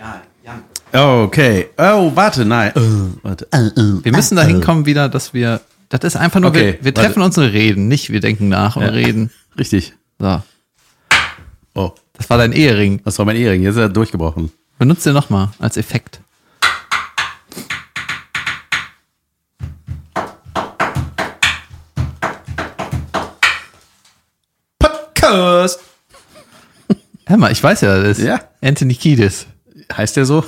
Ja, Jan. Okay. Oh, warte, nein. Oh, warte. Äh, äh, Wir müssen da hinkommen wieder, dass wir. Das ist einfach nur, Okay, wir, wir treffen uns und reden, nicht wir denken nach und Ja. reden. Richtig. So. Oh, Das war dein Ehering. das war mein Ehering. Jetzt ist er durchgebrochen. Benutzt den nochmal als Effekt. Podcast. Hör mal, ich weiß ja, das ist Ja. Anthony Kiedis, Heißt der so?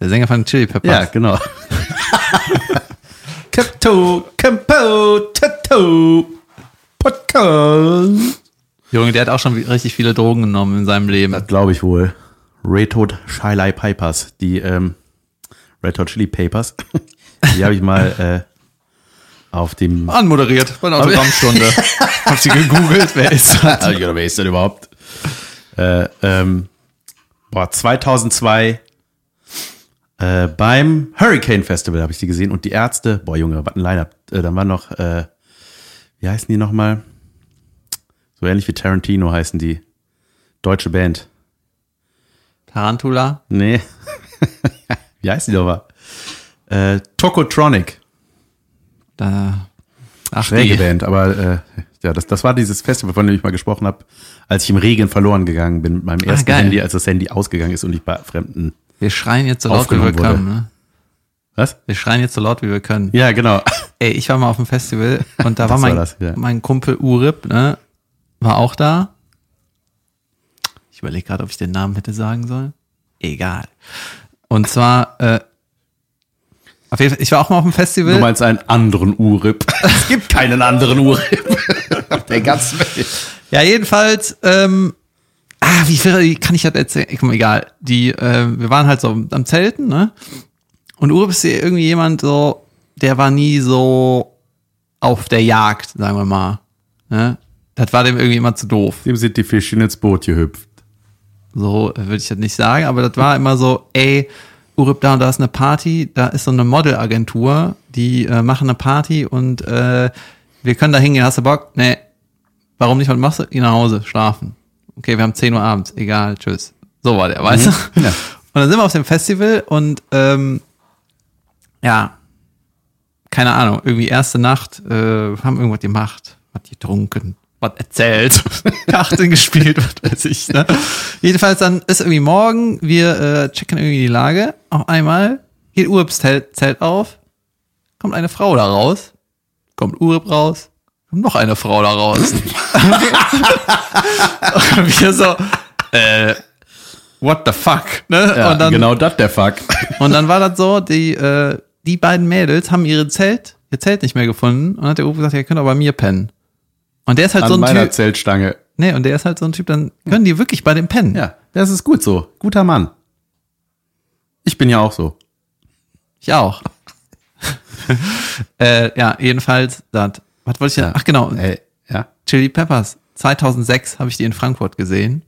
der Sänger von Chili Peppers. Ja, genau. Kato, Campo, Tato, Podcast. Junge, der hat auch schon richtig viele Drogen genommen in seinem Leben. Das glaube ich wohl. Red Hot Chili Pipers, die ähm, Red Hot Chili Papers, die habe ich mal äh, auf dem. Anmoderiert bei einer Autogrammstunde. Hab sie gegoogelt, wer ist das? Ja, wer ist denn überhaupt? Äh, ähm, boah, 2002 äh, beim Hurricane Festival habe ich die gesehen und die Ärzte, boah Junge, was ein Line-Up. Äh, dann war noch, äh, wie heißen die nochmal? So ähnlich wie Tarantino heißen die. Deutsche Band. Tarantula. Nee. wie heißen die nochmal? Äh, Tokotronic. Da. Ach, Schräge die. Band, aber äh, ja, das, das war dieses Festival, von dem ich mal gesprochen habe, als ich im Regen verloren gegangen bin mit meinem ersten geil. Handy, als das Handy ausgegangen ist und ich bei Fremden. Wir schreien jetzt so laut, wie wir wurde. können. Ne? Was? Wir schreien jetzt so laut, wie wir können. Ja, genau. Ey, ich war mal auf dem Festival und da war Das war mein, das, ja. mein Kumpel Urip, ne? War auch da. Ich überlege gerade, ob ich den Namen hätte sagen sollen. Egal. Und zwar, äh, auf jeden Fall, ich war auch mal auf dem Festival. Du meinst einen anderen Urip. Es gibt keinen anderen Urip. Der ganzen Welt. Ja, jedenfalls, ähm, ah, wie wie kann ich das erzählen? Komm, egal. Die, äh, wir waren halt so am Zelten, ne? Und Urip ist irgendwie jemand so, der war nie so auf der Jagd, sagen wir mal. Ne? Das war dem irgendwie immer zu doof. Dem sind die Fischchen ins Boot gehüpft. So würde ich das nicht sagen, aber das war immer so, ey, Urip, da und da ist eine Party, da ist so eine Modelagentur, die äh, machen eine Party und äh, wir können da hingehen, hast du Bock? Nee. Warum nicht? Was machst du? Geh nach Hause, schlafen. Okay, wir haben 10 Uhr abends, egal, tschüss. So war der, weißt du? Ja. Und dann sind wir auf dem Festival und ähm, ja, keine Ahnung, irgendwie erste Nacht, äh, haben irgendwas gemacht, was getrunken, was erzählt, Karten gespielt, was weiß ich. Ne? Jedenfalls dann ist irgendwie morgen, wir äh, checken irgendwie die Lage, auf einmal geht Urps Zelt, Zelt auf, kommt eine Frau da raus, kommt Urp raus, noch eine Frau da raus. und wir so, äh, what the fuck, ne? Ja, und dann, genau das der Fuck. und dann war das so, die, äh, die beiden Mädels haben ihre Zelt, ihr Zelt nicht mehr gefunden und hat der Uwe gesagt, ihr könnt auch bei mir pennen. Und der ist halt An so ein meiner Typ, Zeltstange. nee, und der ist halt so ein Typ, dann können die wirklich bei dem pennen. Ja, das ist gut so. Guter Mann. Ich bin ja auch so. Ich auch. äh, ja, jedenfalls, das, was wollte ich denn? Ach genau, Ey, ja. Chili Peppers. 2006 habe ich die in Frankfurt gesehen.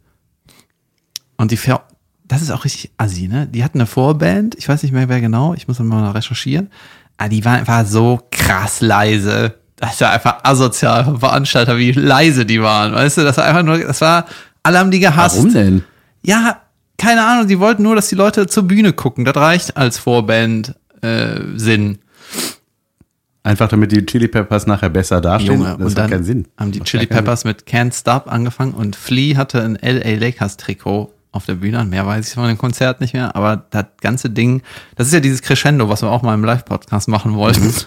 Und die, Ver das ist auch richtig assi, ne? Die hatten eine Vorband, ich weiß nicht mehr wer genau, ich muss mal recherchieren. Aber die waren einfach so krass leise. Das ist ja einfach asozial vom Veranstalter, wie leise die waren. Weißt du, das war einfach nur, das war, alle haben die gehasst. Warum denn? Ja, keine Ahnung, die wollten nur, dass die Leute zur Bühne gucken. Das reicht als Vorband äh, Sinn. Einfach damit die Chili Peppers nachher besser dastehen. Junge, das und hat dann keinen Sinn. haben die Macht Chili Peppers mit Can't Stop angefangen und Flea hatte ein LA Lakers Trikot auf der Bühne. Und Mehr weiß ich von dem Konzert nicht mehr, aber das ganze Ding, das ist ja dieses Crescendo, was wir auch mal im Live-Podcast machen wollten.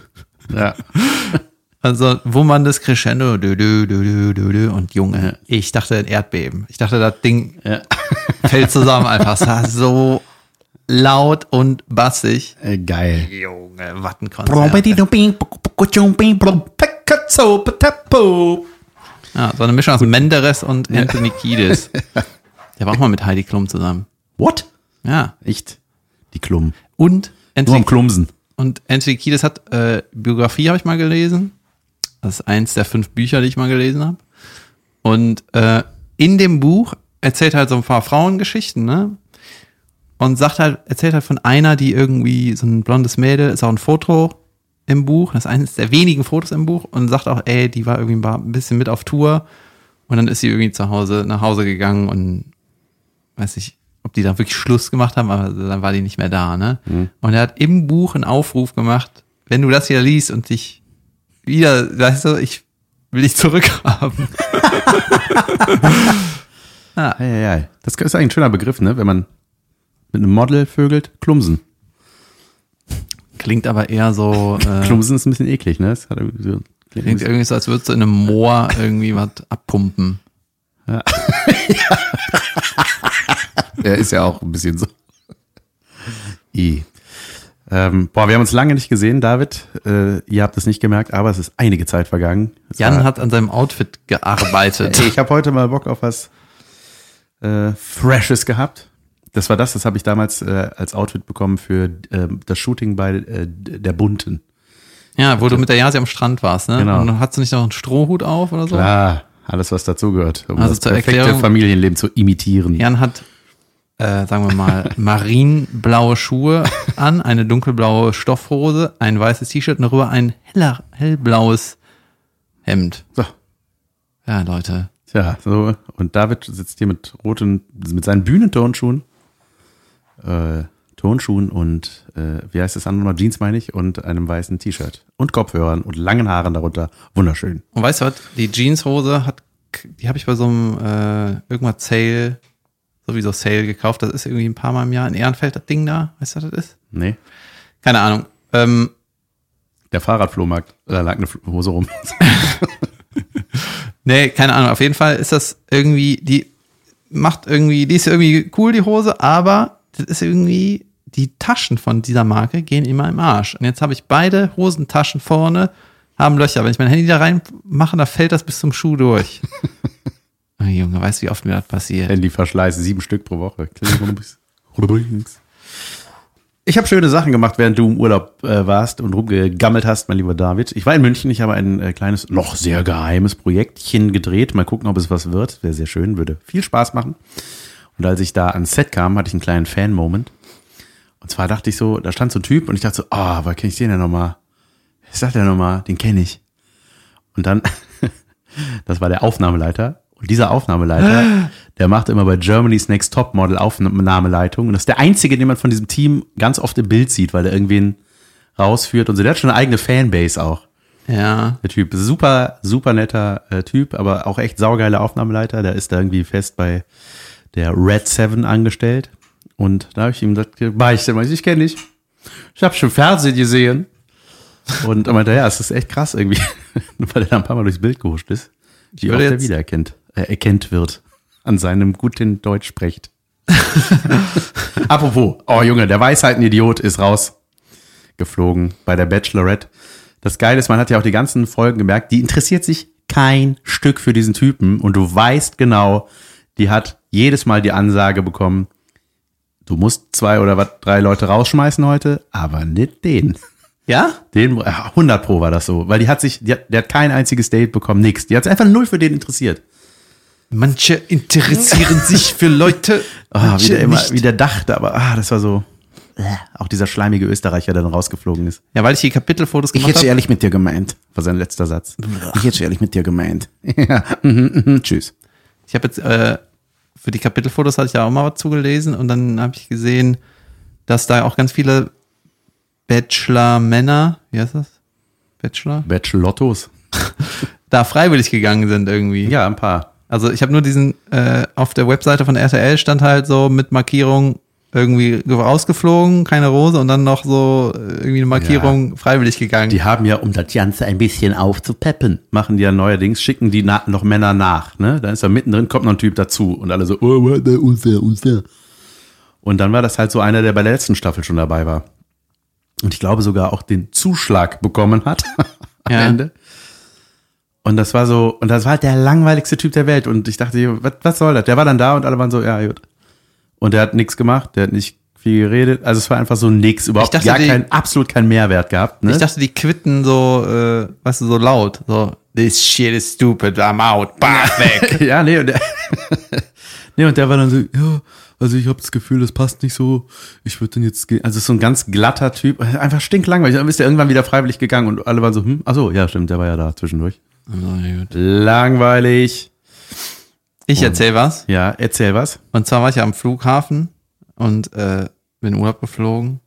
Ja. Also, wo man das Crescendo, dü, dü, dü, dü, dü, und Junge, ich dachte ein Erdbeben. Ich dachte, das Ding ja. fällt zusammen einfach. Es war so laut und bassig. Äh, geil. Junge, was ein Konzert. Ja, so eine Mischung aus Menderes und Anthony Kiedis. Der war auch mal mit Heidi Klum zusammen. What? Ja. Echt? Die Klummen. Und Nur am Anthony, Klumsen. und Anthony Kiedis hat äh, Biografie, habe ich mal gelesen. Das ist eins der fünf Bücher, die ich mal gelesen habe. Und äh, in dem Buch erzählt halt so ein paar Frauengeschichten, ne? Und sagt halt, erzählt halt von einer, die irgendwie so ein blondes Mädel, ist auch ein Foto im Buch, das ist eines der wenigen Fotos im Buch und sagt auch, ey, die war irgendwie ein bisschen mit auf Tour und dann ist sie irgendwie zu Hause, nach Hause gegangen und weiß ich, ob die dann wirklich Schluss gemacht haben, aber dann war die nicht mehr da, ne? Mhm. Und er hat im Buch einen Aufruf gemacht, wenn du das hier liest und dich wieder, weißt du, ich will dich zurückhaben. Ja, ja, ja. Das ist eigentlich ein schöner Begriff, ne? Wenn man mit einem Model vögelt, klumsen. Klingt aber eher so, äh, Klumsen ist ein bisschen eklig, ne? Das hat irgendwie so, klingt klingt irgendwie so, als würdest du in einem Moor irgendwie was abpumpen. Er ist ja auch ein bisschen so. I. Ähm, boah, wir haben uns lange nicht gesehen, David. Äh, ihr habt es nicht gemerkt, aber es ist einige Zeit vergangen. Es Jan hat an seinem Outfit gearbeitet. Ich habe heute mal Bock auf was äh, Freshes gehabt. Das war das, das habe ich damals äh, als Outfit bekommen für ähm, das Shooting bei äh, der Bunten. Ja, wo du mit der Jasi am Strand warst, ne? Genau. Und hast du nicht noch einen Strohhut auf oder so? Klar, alles was dazugehört, um Also das zur perfekte Erklärung- Familienleben zu imitieren. Jan hat, äh, sagen wir mal, marinblaue Schuhe an, eine dunkelblaue Stoffhose, ein weißes T-Shirt und darüber ein heller, hellblaues Hemd. So, Ja, Leute. tja, so und David sitzt hier mit roten, mit seinen Bühnentonschuhen, äh, Tonschuhen und äh, wie heißt das andere noch? Jeans meine ich und einem weißen T-Shirt und Kopfhörern und langen Haaren darunter. Wunderschön. Und weißt du was? Die Jeanshose hat, die habe ich bei so einem äh, irgendwas Sale, sowieso Sale gekauft. Das ist irgendwie ein paar Mal im Jahr in Ehrenfeld das Ding da. Weißt du, was das ist? Nee, Keine Ahnung. Ähm, der Fahrradflohmarkt, da lag eine Hose rum. Nee, keine Ahnung. Auf jeden Fall ist das irgendwie, die macht irgendwie, die ist irgendwie cool, die Hose, aber das ist irgendwie, die Taschen von dieser Marke gehen immer im Arsch. Und jetzt habe ich beide Hosentaschen vorne, haben Löcher. Wenn ich mein Handy da reinmache, da fällt das bis zum Schuh durch. oh, Junge, weißt du, wie oft mir das passiert? Handyverschleiß, sieben Stück pro Woche. Ich habe schöne Sachen gemacht, während du im Urlaub äh, warst und rumgegammelt hast, mein lieber David. Ich war in München, ich habe ein äh, kleines, noch sehr geheimes Projektchen gedreht. Mal gucken, ob es was wird. Wäre sehr schön, würde viel Spaß machen. Und als ich da ans Set kam, hatte ich einen kleinen Fan-Moment. Und zwar dachte ich so, da stand so ein Typ und ich dachte so, ah, woher kenne ich den denn nochmal? Ist das denn nochmal? Den kenne ich. Und dann, das war der Aufnahmeleiter. Und dieser Aufnahmeleiter, der macht immer bei Germany's Next Top Model Aufnahmeleitung. Und das ist der einzige, den man von diesem Team ganz oft im Bild sieht, weil er irgendwen rausführt und so. Der hat schon eine eigene Fanbase auch. Ja. Der Typ, super, super netter äh, Typ, aber auch echt saugeile Aufnahmeleiter. Der ist da irgendwie fest bei der Red Seven angestellt. Und da habe ich ihm gesagt, beichte mal, ich kenne dich. Ich habe schon Fernsehen gesehen. Und er meinte, ja, es ist echt krass irgendwie, weil er da ein paar Mal durchs Bild gehuscht ist, wie oft er wiedererkennt, äh, erkennt wird an seinem guten Deutsch spricht. Apropos, oh Junge, der Weisheiten-Idiot ist rausgeflogen bei der Bachelorette. Das Geile ist, man hat ja auch die ganzen Folgen gemerkt, die interessiert sich kein Stück für diesen Typen und du weißt genau, die hat jedes Mal die Ansage bekommen, du musst zwei oder was, drei Leute rausschmeißen heute, aber nicht den. Ja? Den, ja, 100 pro war das so, weil die hat sich, die hat, der hat kein einziges Date bekommen, nix. Die hat sich einfach null für den interessiert. Manche interessieren sich für Leute. Ah, wie der immer, nicht. wie der dachte, aber ah, das war so, äh, auch dieser schleimige Österreicher, der dann rausgeflogen ist. Ja, weil ich die Kapitelfotos Ich gemacht hätte habe. ehrlich mit dir gemeint, war sein letzter Satz. Ich hätte ehrlich mit dir gemeint. ja, mhm, mhm, tschüss. Ich habe jetzt äh, für die Kapitelfotos hatte ich ja auch mal was zugelesen und dann habe ich gesehen, dass da auch ganz viele Bachelor-Männer, wie heißt das? Bachelor? Bachelottos. Da freiwillig gegangen sind irgendwie. Ja, ein paar. Also ich habe nur diesen, äh, auf der Webseite von RTL stand halt so mit Markierung irgendwie rausgeflogen, keine Rose und dann noch so äh, irgendwie eine Markierung freiwillig gegangen. Die haben ja, um das Ganze ein bisschen aufzupeppen, machen die ja neuerdings, schicken die noch Männer nach, ne? Dann ist da mittendrin, kommt noch ein Typ dazu und alle so, oh, unfair, unfair. Und dann war das halt so einer, der bei der letzten Staffel schon dabei war. Und ich glaube sogar auch den Zuschlag bekommen hat am Ja. Ende. Und das war so, und das war halt der langweiligste Typ der Welt. Und ich dachte, was, was soll das? Der war dann da und alle waren so, ja, gut. Und der hat nichts gemacht, der hat nicht viel geredet. Also es war einfach so nix, überhaupt dachte, gar die- kein, absolut kein Mehrwert gehabt. Ne? Ich dachte, die quitten so, äh, weißt du, so laut. So, this shit is stupid, I'm out, bah, weg. ja, nee, und der, nee, und der war dann so, ja, also ich habe das Gefühl, das passt nicht so. Ich würde dann jetzt gehen. Also so ein ganz glatter Typ, einfach stinklangweilig. Dann ist er irgendwann wieder freiwillig gegangen und alle waren so, hm, ach so, ja, stimmt, der war ja da zwischendurch. Gut. Langweilig. Ich erzähl was. Ja, erzähl was. Und zwar war ich am Flughafen und äh, bin in Urlaub geflogen.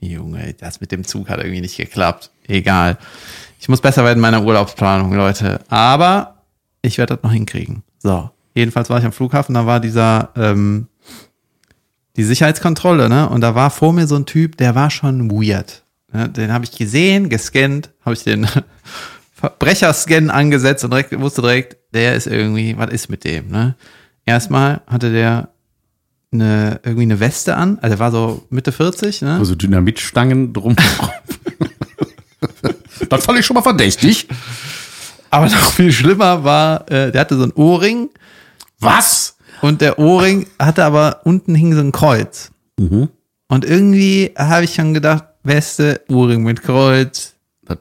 Junge, das mit dem Zug hat irgendwie nicht geklappt. Egal. Ich muss besser werden in meiner Urlaubsplanung, Leute. Aber ich werde das noch hinkriegen. So. Jedenfalls war ich am Flughafen, da war dieser, ähm, die Sicherheitskontrolle, ne? Und da war vor mir so ein Typ, der war schon weird. Ne? Den habe ich gesehen, gescannt, habe ich den Verbrecherscan angesetzt und direkt, wusste direkt, der ist irgendwie, was ist mit dem, ne? Erstmal hatte der eine, irgendwie eine Weste an, also er war so Mitte 40, ne? Also Dynamitstangen drum. das fand ich schon mal verdächtig. Aber noch viel schlimmer war, äh, der hatte so ein Ohrring Was? und der Ohrring hatte aber unten hing so ein Kreuz. Mhm. Und irgendwie habe ich schon gedacht, Weste, Ohrring mit Kreuz. Das,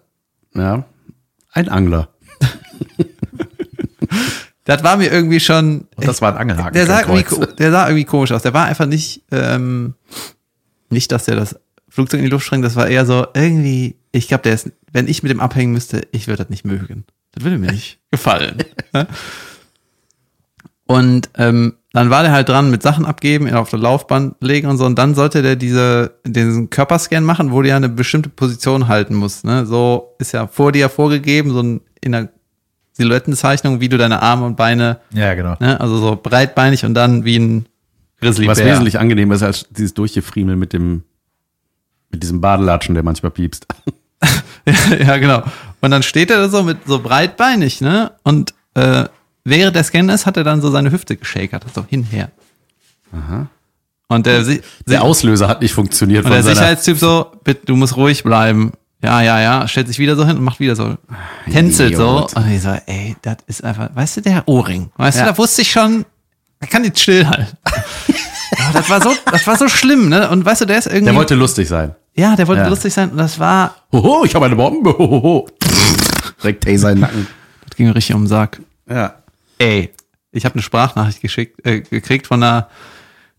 ja. Ein Angler. Das war mir irgendwie schon. Und das war ein Angelhaken. der, sah irgendwie, der sah irgendwie komisch aus. Der war einfach nicht, ähm, nicht, dass der das Flugzeug in die Luft sprengt. Das war eher so irgendwie. Ich glaube, der ist, wenn ich mit dem abhängen müsste, ich würde das nicht mögen. Das würde mir nicht gefallen. Und ähm, dann war der halt dran mit Sachen abgeben, auf der Laufband legen und so. Und dann sollte der diese, diesen Körperscan machen, wo du ja eine bestimmte Position halten musst. Ne? So ist ja vor dir vorgegeben, so ein, in der Silhouettenzeichnung, wie du deine Arme und Beine, Ja, genau. ne? also so breitbeinig und dann wie ein Grizzlybär. Was wesentlich angenehmer ist als dieses Durchgefriemel mit dem, mit diesem Badelatschen, der manchmal piepst. ja, genau. Und dann steht er da so mit so breitbeinig, ne? Und äh, während der Scan ist, hat er dann so seine Hüfte geschakert, so hinher. Und der, Der Auslöser hat nicht funktioniert und von der Sicherheitstyp so, bitte, du musst ruhig bleiben. Ja, ja, ja, stellt sich wieder so hin und macht wieder so, tänzelt so. Und ich so, ey, das ist einfach, weißt du, der Ohrring. Weißt Ja. du, da wusste ich schon, er kann nicht stillhalten. Aber das war so, das war so schlimm, ne? Und weißt du, der ist irgendwie, der wollte lustig sein. ja, der wollte Ja. lustig sein und das war, Hoho, ich habe eine Bombe. Hohoho. Direkt Taser in den Nacken. das ging richtig um den Sack. Ja. Ey, ich habe eine Sprachnachricht geschickt, äh, gekriegt von einer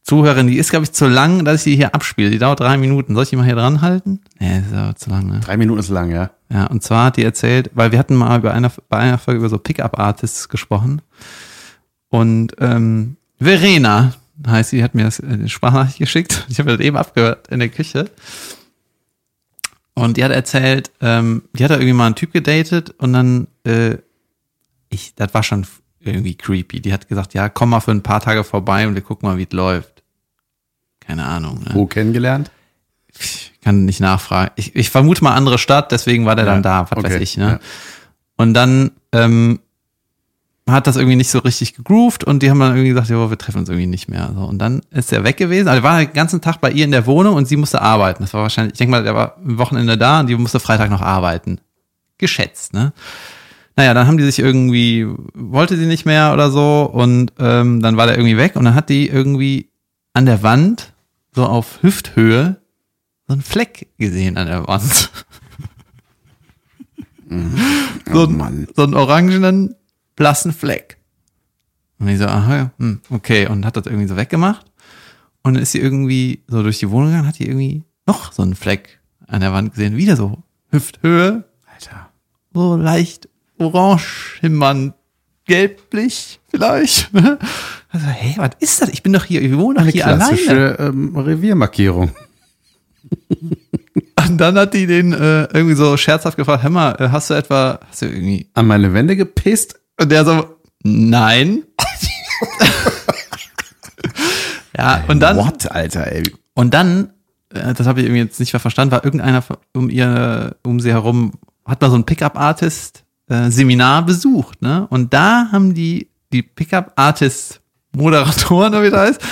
Zuhörerin, die ist, glaube ich, zu lang, dass ich die hier abspiele. Die dauert drei Minuten. Soll ich die mal hier dran halten? Nee, ist aber zu lang, ne? Drei Minuten ist lang, ja. Ja, und zwar hat die erzählt, weil wir hatten mal bei einer, bei einer Folge über so Pickup-Artists gesprochen. Und ähm, Verena heißt sie, hat mir das äh, eine Sprachnachricht geschickt. Ich habe das eben abgehört in der Küche. Und die hat erzählt, ähm, die hat da irgendwie mal einen Typ gedatet und dann, äh, ich, das war schon irgendwie creepy. Die hat gesagt, ja, komm mal für ein paar Tage vorbei und wir gucken mal, wie es läuft. Keine Ahnung. Ne? Wo kennengelernt? Ich kann nicht nachfragen. Ich, ich vermute mal andere Stadt, deswegen war der Ja, dann da, was okay, weiß ich. Ne? ja. Und dann ähm, hat das irgendwie nicht so richtig gegroovt und die haben dann irgendwie gesagt, ja, wir treffen uns irgendwie nicht mehr. So, und dann ist er weg gewesen. Also er war den ganzen Tag bei ihr in der Wohnung und sie musste arbeiten. Das war wahrscheinlich, ich denke mal, der war am Wochenende da und die musste Freitag noch arbeiten. Geschätzt, ne? Naja, dann haben die sich irgendwie, wollte sie nicht mehr oder so und ähm, dann war der irgendwie weg und dann hat die irgendwie an der Wand, so auf Hüfthöhe, so einen Fleck gesehen an der Wand. so, Oh ein, Mann. so einen orangenen, blassen Fleck. Und ich so, aha, ja, hm, okay. Und hat das irgendwie so weggemacht. Und dann ist sie irgendwie so durch die Wohnung gegangen, hat die irgendwie noch so einen Fleck an der Wand gesehen. Wieder so Hüfthöhe, Alter. so leicht orange schimmernd, gelblich vielleicht. ne? Also, hey, was ist das? Ich bin doch hier, ich wohne doch Eine hier alleine. klassische ähm, Reviermarkierung. Und dann hat die den äh, irgendwie so scherzhaft gefragt, hör mal, äh, hast du etwa, hast du irgendwie, An meine Wände gepisst? und der so, nein. ja, und dann, What, Alter, ey. und dann, äh, das habe ich irgendwie jetzt nicht mehr verstanden, war irgendeiner um ihr, um sie herum, hat mal so ein Pickup-Artist äh, Seminar besucht, ne? Und da haben die, die Pickup-Artist Moderatoren, oder wie das heißt,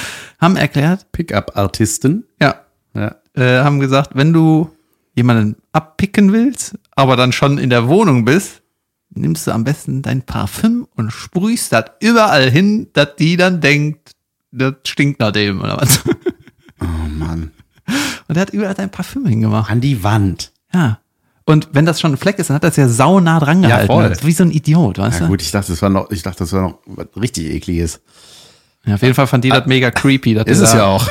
haben erklärt, Pickup-Artisten. ja, Ja. äh, haben gesagt, wenn du jemanden abpicken willst, aber dann schon in der Wohnung bist, nimmst du am besten dein Parfüm und sprühst das überall hin, dass die dann denkt, das stinkt nach dem oder was. Oh Mann. Und er hat überall sein Parfüm hingemacht. An die Wand. Ja. Und wenn das schon ein Fleck ist, dann hat das ja saunah dran Ja, gehalten. voll. Wie so ein Idiot, weißt Ja du? gut, ich dachte, das war noch, ich dachte, das war noch was richtig ekliges. Ja, auf jeden Fall fand die das mega creepy. dass Ist es ja auch.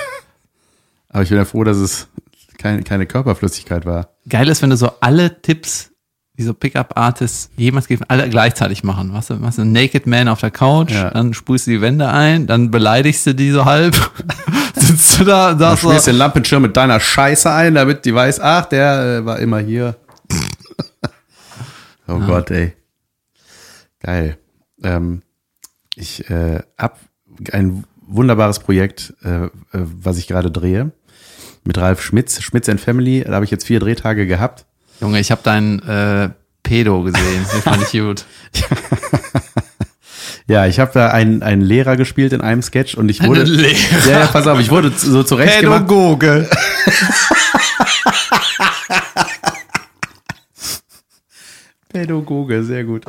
Aber ich bin ja froh, dass es keine, keine Körperflüssigkeit war. Geil ist, wenn du so alle Tipps, wie so Pickup-Artists jemals gegeben, alle gleichzeitig machen. Machst du, machst du einen Naked Man auf der Couch, Ja. dann sprühst du die Wände ein, dann beleidigst du die so halb, sitzt du da, Du sagst so, schmierst den Lampenschirm mit deiner Scheiße ein, damit die weiß, ach, der äh, war immer hier. Oh Gott, ey. Geil. Ähm, ich äh, hab ein wunderbares Projekt, äh, äh, was ich gerade drehe. Mit Ralf Schmitz, Schmitz and Family. Da habe ich jetzt vier Drehtage gehabt. Junge, ich habe deinen äh, Pedo gesehen, den fand ich gut. Ja, ich habe da einen, einen Lehrer gespielt in einem Sketch und ich wurde. Einen Lehrer? Ja, ja, pass auf, ich wurde so zurecht gemacht. Pädagoge. Pädagoge, sehr gut.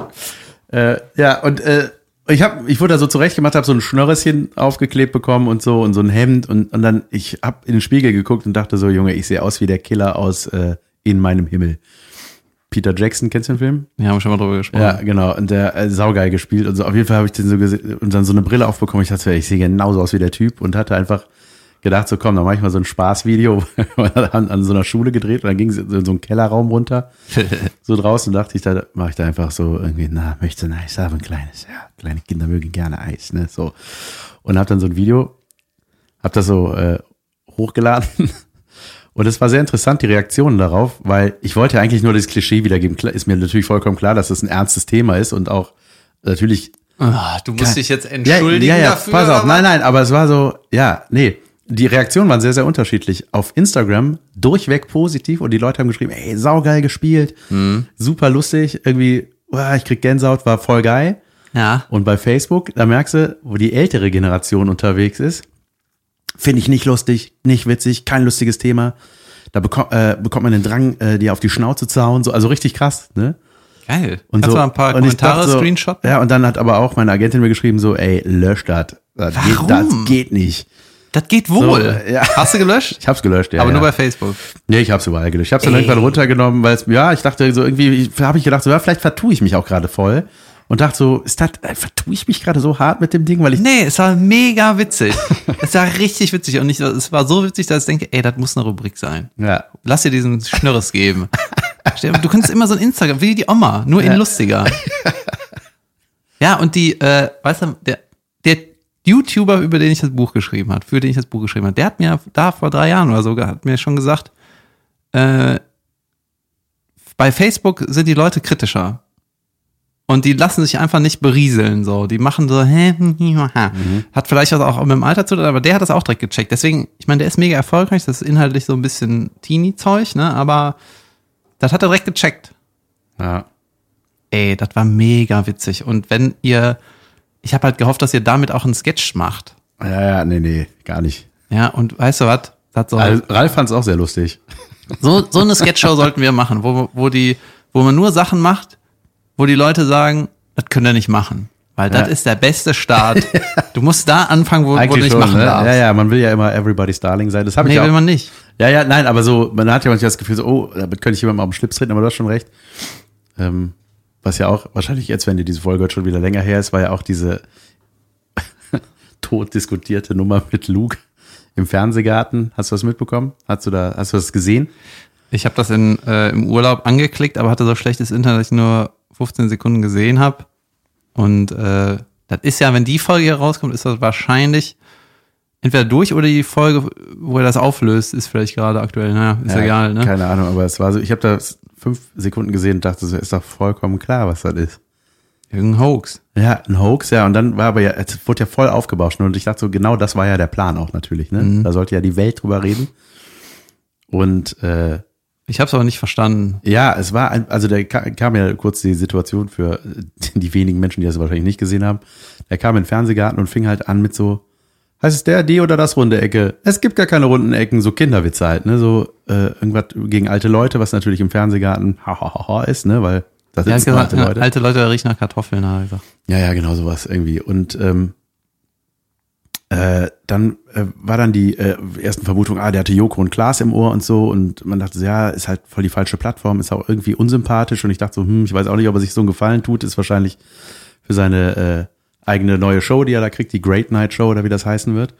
Äh, ja, und äh, ich hab, ich wurde da so zurechtgemacht, habe so ein Schnörreschen aufgeklebt bekommen und so und so ein Hemd und, und dann, ich hab in den Spiegel geguckt und dachte so, Junge, ich sehe aus wie der Killer aus äh, In meinem Himmel. Peter Jackson, kennst du den Film? Wir haben schon mal drüber gesprochen. Ja, genau. Und der äh, saugeil gespielt und so. Auf jeden Fall habe ich den so gesehen und dann so eine Brille aufbekommen. Ich dachte, ich sehe genauso aus wie der Typ und hatte einfach gedacht, so komm, dann mache ich mal so ein Spaßvideo an, an so einer Schule gedreht und dann ging es in so einen Kellerraum runter. so draußen dachte ich, da mache ich da einfach so irgendwie, na, möchte ein Eis haben, ein kleines, ja, kleine Kinder mögen gerne Eis, ne, so. Und habe dann so ein Video, habe das so äh, hochgeladen und es war sehr interessant, die Reaktionen darauf, weil ich wollte eigentlich nur das Klischee wiedergeben. Ist mir natürlich vollkommen klar, dass das ein ernstes Thema ist und auch natürlich Ah, du musst Kein- dich jetzt entschuldigen ja, ja, ja, dafür. Pass auf, nein, nein, aber es war so, ja, nee. Die Reaktionen waren sehr, sehr unterschiedlich. Auf Instagram durchweg positiv und die Leute haben geschrieben, ey, saugeil gespielt, Mhm. super lustig, irgendwie, uah, ich krieg Gänsehaut, war voll geil. Ja. Und bei Facebook, da merkst du, wo die ältere Generation unterwegs ist, finde ich nicht lustig, nicht witzig, kein lustiges Thema. Da bekommt, äh, bekommt man den Drang, äh, dir auf die Schnauze zu hauen, so, also richtig krass, ne? Geil. Und Kannst so, du ein paar Kommentare so, screenshotten? Ja, und dann hat aber auch meine Agentin mir geschrieben, so, ey, lösch das. Das das geht nicht. Das geht wohl. So, ja. Hast du gelöscht? Ich hab's gelöscht, ja. aber ja. nur bei Facebook. Nee, ich hab's überall gelöscht. Ich hab's dann Ey. irgendwann runtergenommen, weil es, ja, ich dachte so irgendwie, habe ich gedacht, so, ja, vielleicht vertue ich mich auch gerade voll. Und dachte so, ist das, äh, vertue ich mich gerade so hart mit dem Ding, weil ich, Nee, es war mega witzig. es war richtig witzig. Und ich, es war so witzig, dass ich denke, ey, das muss eine Rubrik sein. ja, Lass dir diesen Schnürres geben. Du kannst immer so ein Instagram, wie die Oma, nur in Ja. lustiger. Ja, und die, äh, weißt du, der YouTuber, über den ich das Buch geschrieben habe, für den ich das Buch geschrieben habe, der hat mir da vor drei Jahren oder so, hat mir schon gesagt, äh, bei Facebook sind die Leute kritischer. Und die lassen sich einfach nicht berieseln, so. Die machen so, hä, hm, hm, ha. Hat vielleicht was auch mit dem Alter zu tun, aber der hat das auch direkt gecheckt. Deswegen, ich meine, der ist mega erfolgreich, das ist inhaltlich so ein bisschen Teenie-Zeug, ne, aber das hat er direkt gecheckt. ja. Ey, das war mega witzig. Und wenn ihr, ich habe halt gehofft, dass ihr damit auch einen Sketch macht. Ja, ja, nee, nee, gar nicht. Ja, und weißt du was? Das soll, Ralf, Ralf fand's auch sehr lustig. so, so eine Sketchshow sollten wir machen, wo, wo die, wo man nur Sachen macht, wo die Leute sagen, das könnt ihr nicht machen. Weil das Ja. ist der beste Start. Du musst da anfangen, wo, wo du nicht machen ne? darfst. Ja, ja, man will ja immer Everybody's Darling sein. Das habe ich Nee, will auch. man nicht. Ja, ja, nein, aber so, man hat ja manchmal das Gefühl, so, oh, damit könnte ich jemandem auf den Schlips treten, aber du hast schon recht. Ähm, was ja auch, wahrscheinlich jetzt, wenn dir diese Folge schon wieder länger her ist, war ja auch diese tot diskutierte Nummer mit Luke im Fernsehgarten. Hast du das mitbekommen? Hast du da, hast du das gesehen? Ich habe das in, äh, im Urlaub angeklickt, aber hatte so schlechtes Internet, dass ich nur 15 Sekunden gesehen habe. Und äh, das ist ja, wenn die Folge hier rauskommt, ist das wahrscheinlich entweder durch oder die Folge, wo er das auflöst, ist vielleicht gerade aktuell. Naja, ist egal, ne? Keine Ahnung, aber es war so, ich habe da fünf Sekunden gesehen und dachte so, ist doch vollkommen klar, was das ist. Irgendein Hoax. Ja, ein Hoax, ja, und dann war aber ja, es wurde ja voll aufgebauscht und ich dachte so, genau das war ja der Plan auch natürlich, ne? Mhm. Da sollte ja die Welt drüber reden. Und äh, Ich habe es aber nicht verstanden. ja, es war, ein, also da ka- kam ja kurz die Situation für die wenigen Menschen, die das wahrscheinlich nicht gesehen haben. Er kam in den Fernsehgarten und fing halt an mit so, heißt es der, die oder das runde Ecke? Es gibt gar keine runden Ecken, so Kinderwitze halt, ne? So äh, irgendwas gegen alte Leute, was natürlich im Fernsehgarten ha, ha, ha, ha ist, ne? Weil da Ja, sitzen nur gesagt, alte Leute. alte Leute riechen nach Kartoffeln, hat er gesagt. Ja, ja, genau sowas irgendwie. Und ähm, äh, dann äh, war dann die äh, ersten Vermutung, ah, der hatte Joko und Klaas im Ohr und so. Und man dachte, so, ja, ist halt voll die falsche Plattform, ist auch irgendwie unsympathisch. Und ich dachte so, hm, ich weiß auch nicht, ob er sich so einen Gefallen tut. Ist wahrscheinlich für seine äh, eigene neue Show, die er da kriegt, die Great Night Show oder wie das heißen wird.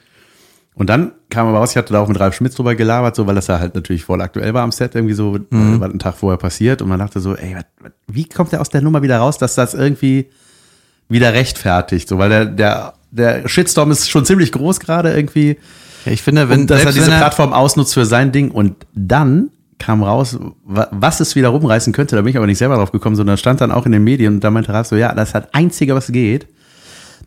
Und dann kam aber raus, ich hatte da auch mit Ralf Schmitz drüber gelabert, so, weil das ja halt natürlich voll aktuell war am Set, irgendwie so, Mhm. was einen Tag vorher passiert. Und man dachte so, ey, wie kommt der aus der Nummer wieder raus, dass das irgendwie wieder rechtfertigt? So, weil der, der, der Shitstorm ist schon ziemlich groß gerade irgendwie. Ja, ich finde, wenn, Und dass er diese er, Plattform ausnutzt für sein Ding. Und dann kam raus, wa- was es wieder rumreißen könnte. Da bin ich aber nicht selber drauf gekommen, sondern stand dann auch in den Medien und da meinte Ralf so, ja, das ist das Einzige, was geht.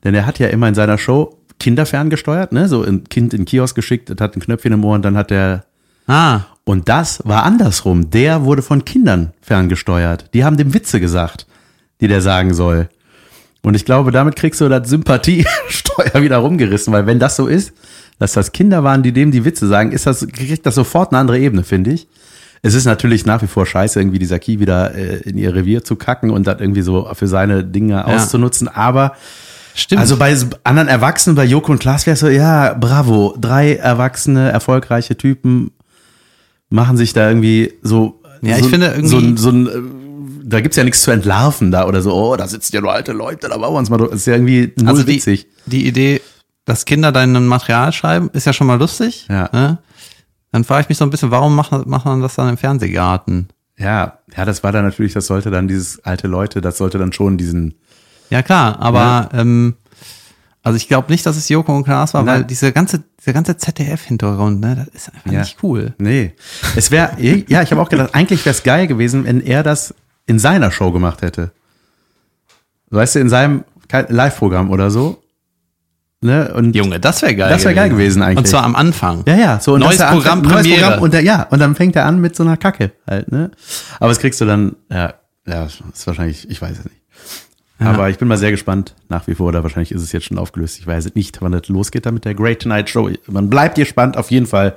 Denn er hat ja immer in seiner Show Kinder ferngesteuert, ne? So ein Kind in den Kiosk geschickt, das hat ein Knöpfchen im Ohr und dann hat der. ah, Und das war andersrum. Der wurde von Kindern ferngesteuert. Die haben dem Witze gesagt, die der sagen soll. Und ich glaube, damit kriegst du das Sympathiesteuer wieder rumgerissen, weil wenn das so ist, dass das Kinder waren, die dem die Witze sagen, ist das, kriegt das sofort eine andere Ebene, finde ich. Es ist natürlich nach wie vor scheiße, irgendwie dieser Key wieder äh, in ihr Revier zu kacken und das irgendwie so für seine Dinge auszunutzen, aber stimmt. also bei anderen Erwachsenen, bei Joko und Klaas wäre es so, ja, bravo, drei erwachsene, erfolgreiche Typen machen sich da irgendwie so. Ja, so, ich finde irgendwie- So, ein- so ein, äh, da gibt's ja nichts zu entlarven da oder so, oh, da sitzen ja nur alte Leute, da bauen wir uns mal. durch. Das ist ja irgendwie null also die, witzig. die Idee, dass Kinder dein Material schreiben, ist ja schon mal lustig. Ja. Ne? Dann frage ich mich so ein bisschen, warum macht, macht man das dann im Fernsehgarten? Ja, ja, das war dann natürlich, das sollte dann dieses alte Leute, das sollte dann schon diesen, Ja klar, aber ähm, also ich glaube nicht, dass es Joko und Klaas war, Nein. weil diese ganze, dieser ganze ZDF-Hintergrund, ne, das ist einfach Ja. nicht cool. nee. Es wäre, ja, ich habe auch gedacht, eigentlich wäre es geil gewesen, wenn er das in seiner Show gemacht hätte. Weißt du, in seinem Live-Programm oder so. Ne? Und Junge, das wäre geil. Das wär geil gewesen eigentlich. Und zwar am Anfang. Ja, ja, so und Neues Programm, anfängt- neues. Programm und der, ja, und dann fängt er an mit so einer Kacke halt, ne? Aber das kriegst du dann, ja, ja, ist wahrscheinlich, ich weiß es nicht. Aber ich bin mal sehr gespannt, nach wie vor, oder wahrscheinlich ist es jetzt schon aufgelöst. Ich weiß nicht, wann das losgeht da mit der Great Tonight Show. Man bleibt gespannt, auf jeden Fall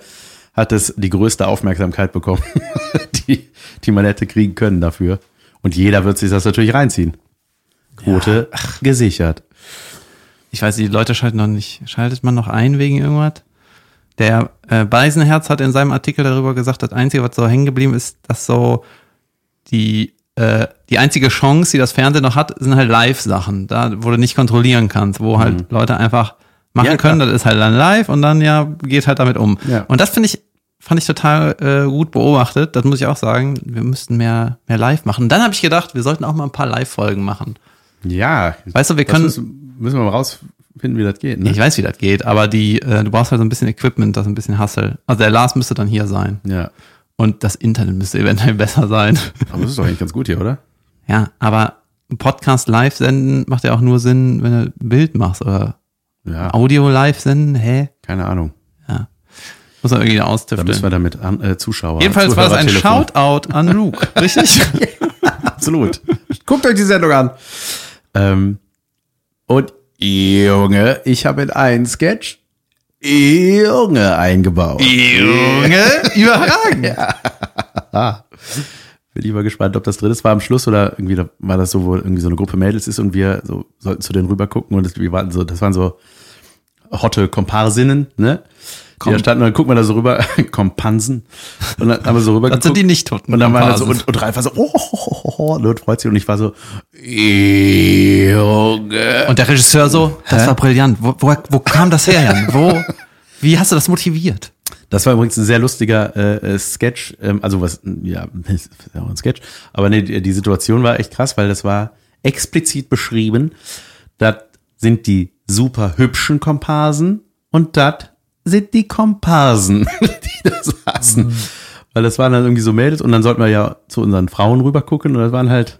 hat es die größte Aufmerksamkeit bekommen, die, die man hätte kriegen können dafür. Und jeder wird sich das natürlich reinziehen. Quote gesichert. Ich weiß, die Leute schalten noch nicht. Schaltet man noch ein wegen irgendwas? Der äh, Beisenherz hat in seinem Artikel darüber gesagt, das Einzige, was so hängen geblieben ist, dass so die, äh, die einzige Chance, die das Fernsehen noch hat, sind halt Live-Sachen, da wo du nicht kontrollieren kannst, wo halt Leute einfach machen Mhm. Ja, können, das ist halt dann live und dann ja geht halt damit um. Ja. Und das finde ich, fand ich total äh, gut beobachtet. Das muss ich auch sagen. Wir müssten mehr, mehr live machen. Dann habe ich gedacht, wir sollten auch mal ein paar Live-Folgen machen. Ja. Weißt du, wir können- müssen, müssen wir mal rausfinden, wie das geht, ne? Ich weiß, wie das geht, aber die, äh, du brauchst halt so ein bisschen Equipment, das ein bisschen Hustle. Also der Lars müsste dann hier sein. Ja. Und das Internet müsste eventuell besser sein. Aber das ist doch eigentlich ganz gut hier, oder? ja, aber Podcast live senden macht ja auch nur Sinn, wenn du ein Bild machst oder Ja, Audio live senden. Hä? keine Ahnung. Ja. Muss man irgendwie Da austüfteln. müssen wir damit an, äh, Zuschauer. Jedenfalls war das ein Zuhörertelefon. Shoutout an Luke, richtig? Absolut. Guckt euch die Sendung an. Ähm, und Junge, ich habe in einen Sketch Junge eingebaut. Junge, überragend. Bin ich mal gespannt, ob das drin ist. War am Schluss oder irgendwie da war das so, wo irgendwie so eine Gruppe Mädels ist und wir so sollten zu denen rüber gucken und das, wir waren so, das waren so hotte Komparsinnen, ne? Die da standen und dann gucken wir da so rüber, Kompansen. Und dann haben wir so rüber Das sind die nicht toten Und dann war das so, und, und Ralf war so, oh, oh, oh, oh, oh, und freut sich und ich war so, Junge. Und der Regisseur so, das war brillant. Wo, wo, wo kam das her, Jan? Wo, wie hast du das motiviert? Das war übrigens ein sehr lustiger äh, äh, Sketch, ähm, also was, ja, ja auch ein Sketch, aber nee, die, die Situation war echt krass, weil das war explizit beschrieben, das sind die super hübschen Komparsen und das sind die Komparsen, die da saßen. Weil das waren dann irgendwie so Mädels und dann sollten wir ja zu unseren Frauen rüber gucken und das waren halt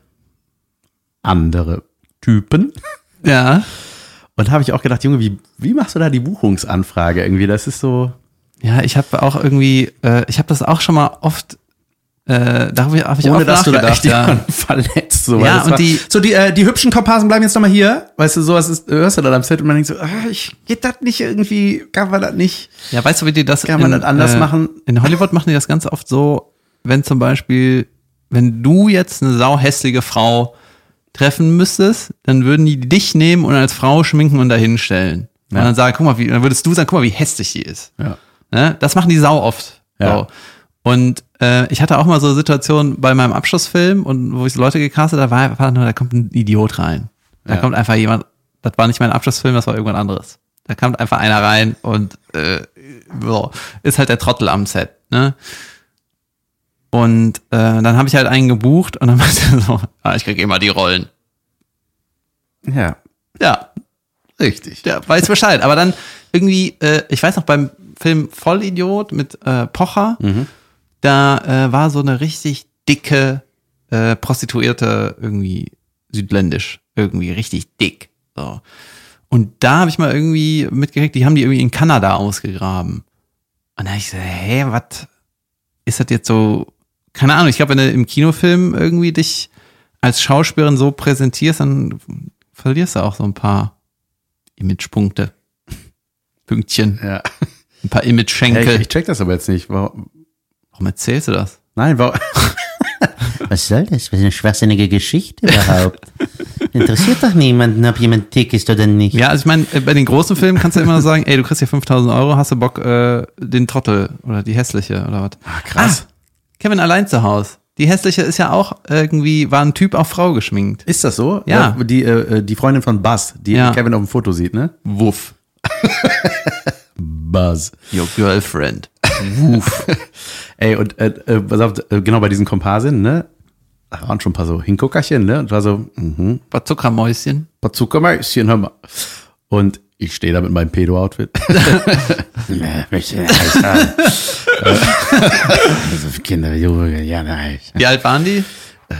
andere Typen. Ja. Und da habe ich auch gedacht, Junge, wie, wie machst du da die Buchungsanfrage irgendwie? Das ist so, Ja, ich habe auch irgendwie, äh, ich habe das auch schon mal oft, äh, darüber habe ich ohne oft dass du da echt ja. verletzt. So, Ja, und war, die- so die, äh, die hübschen Komparsen bleiben jetzt nochmal hier. Weißt du, sowas ist, hörst du dann am Set und man denkt so, ah, ich, geht das nicht irgendwie, kann man das nicht? ja, weißt du, wie die das Kann man das anders machen? In Hollywood machen die das ganz oft so, wenn zum Beispiel, wenn du jetzt eine sauhässliche Frau treffen müsstest, dann würden die dich nehmen und als Frau schminken und dahin stellen. Und dann sagen, guck mal, wie, dann würdest du sagen, guck mal, wie hässlich die ist. Ja. Ne? Das machen die sau oft. Ja. So. Und äh, ich hatte auch mal so Situationen bei meinem Abschlussfilm und wo ich so Leute gecastet habe, da war einfach nur, da kommt ein Idiot rein. Da Ja. kommt einfach jemand, das war nicht mein Abschlussfilm, das war irgendwann anderes. Da kommt einfach einer rein und äh, so, ist halt der Trottel am Set, ne? Und äh, dann habe ich halt einen gebucht und dann meinte er so, ah, ich krieg immer die Rollen. Ja, Ja, richtig. der weiß Bescheid. Aber dann irgendwie, äh, ich weiß noch beim Film Vollidiot mit äh, Pocher, da äh, war so eine richtig dicke äh, Prostituierte irgendwie südländisch, irgendwie richtig dick. So. Und da habe ich mal irgendwie mitgekriegt, die haben die irgendwie in Kanada ausgegraben. Und da hab ich so, hä, was ist das jetzt so? Keine Ahnung, ich glaube, wenn du im Kinofilm irgendwie dich als Schauspielerin so präsentierst, dann verlierst du auch so ein paar Imagepunkte. Pünktchen, Ja. ein paar ja Image-Schenkel. ich, ich check das aber jetzt nicht. Warum? Warum erzählst du das? Nein, warum? Was soll das? Was eine schwachsinnige Geschichte überhaupt? Interessiert doch niemanden, ob jemand dick ist oder nicht. Ja, also ich meine, äh, bei den großen Filmen kannst du immer sagen, ey, du kriegst hier 5000 Euro, hast du Bock, äh, den Trottel oder die hässliche oder was? Ah, krass. Kevin allein zu Hause. Die hässliche ist ja auch irgendwie, war ein Typ auf Frau geschminkt. Ist das so? Ja. Die, äh, die Freundin von Buzz, die Ja. Kevin auf dem Foto sieht, ne? Wuff. Buzz. Your girlfriend. Ey, und äh, äh, auf, äh, genau bei diesen Komparsinnen, ne? Da waren schon ein paar so Hinguckerchen, ne? Und war so, mhm, Paar Zuckermäuschen. paar Zuckermäuschen, hör mal. Und ich stehe da mit meinem Pedo-Outfit. Also Kinder, Junge, ja, nein. Wie alt waren die? äh,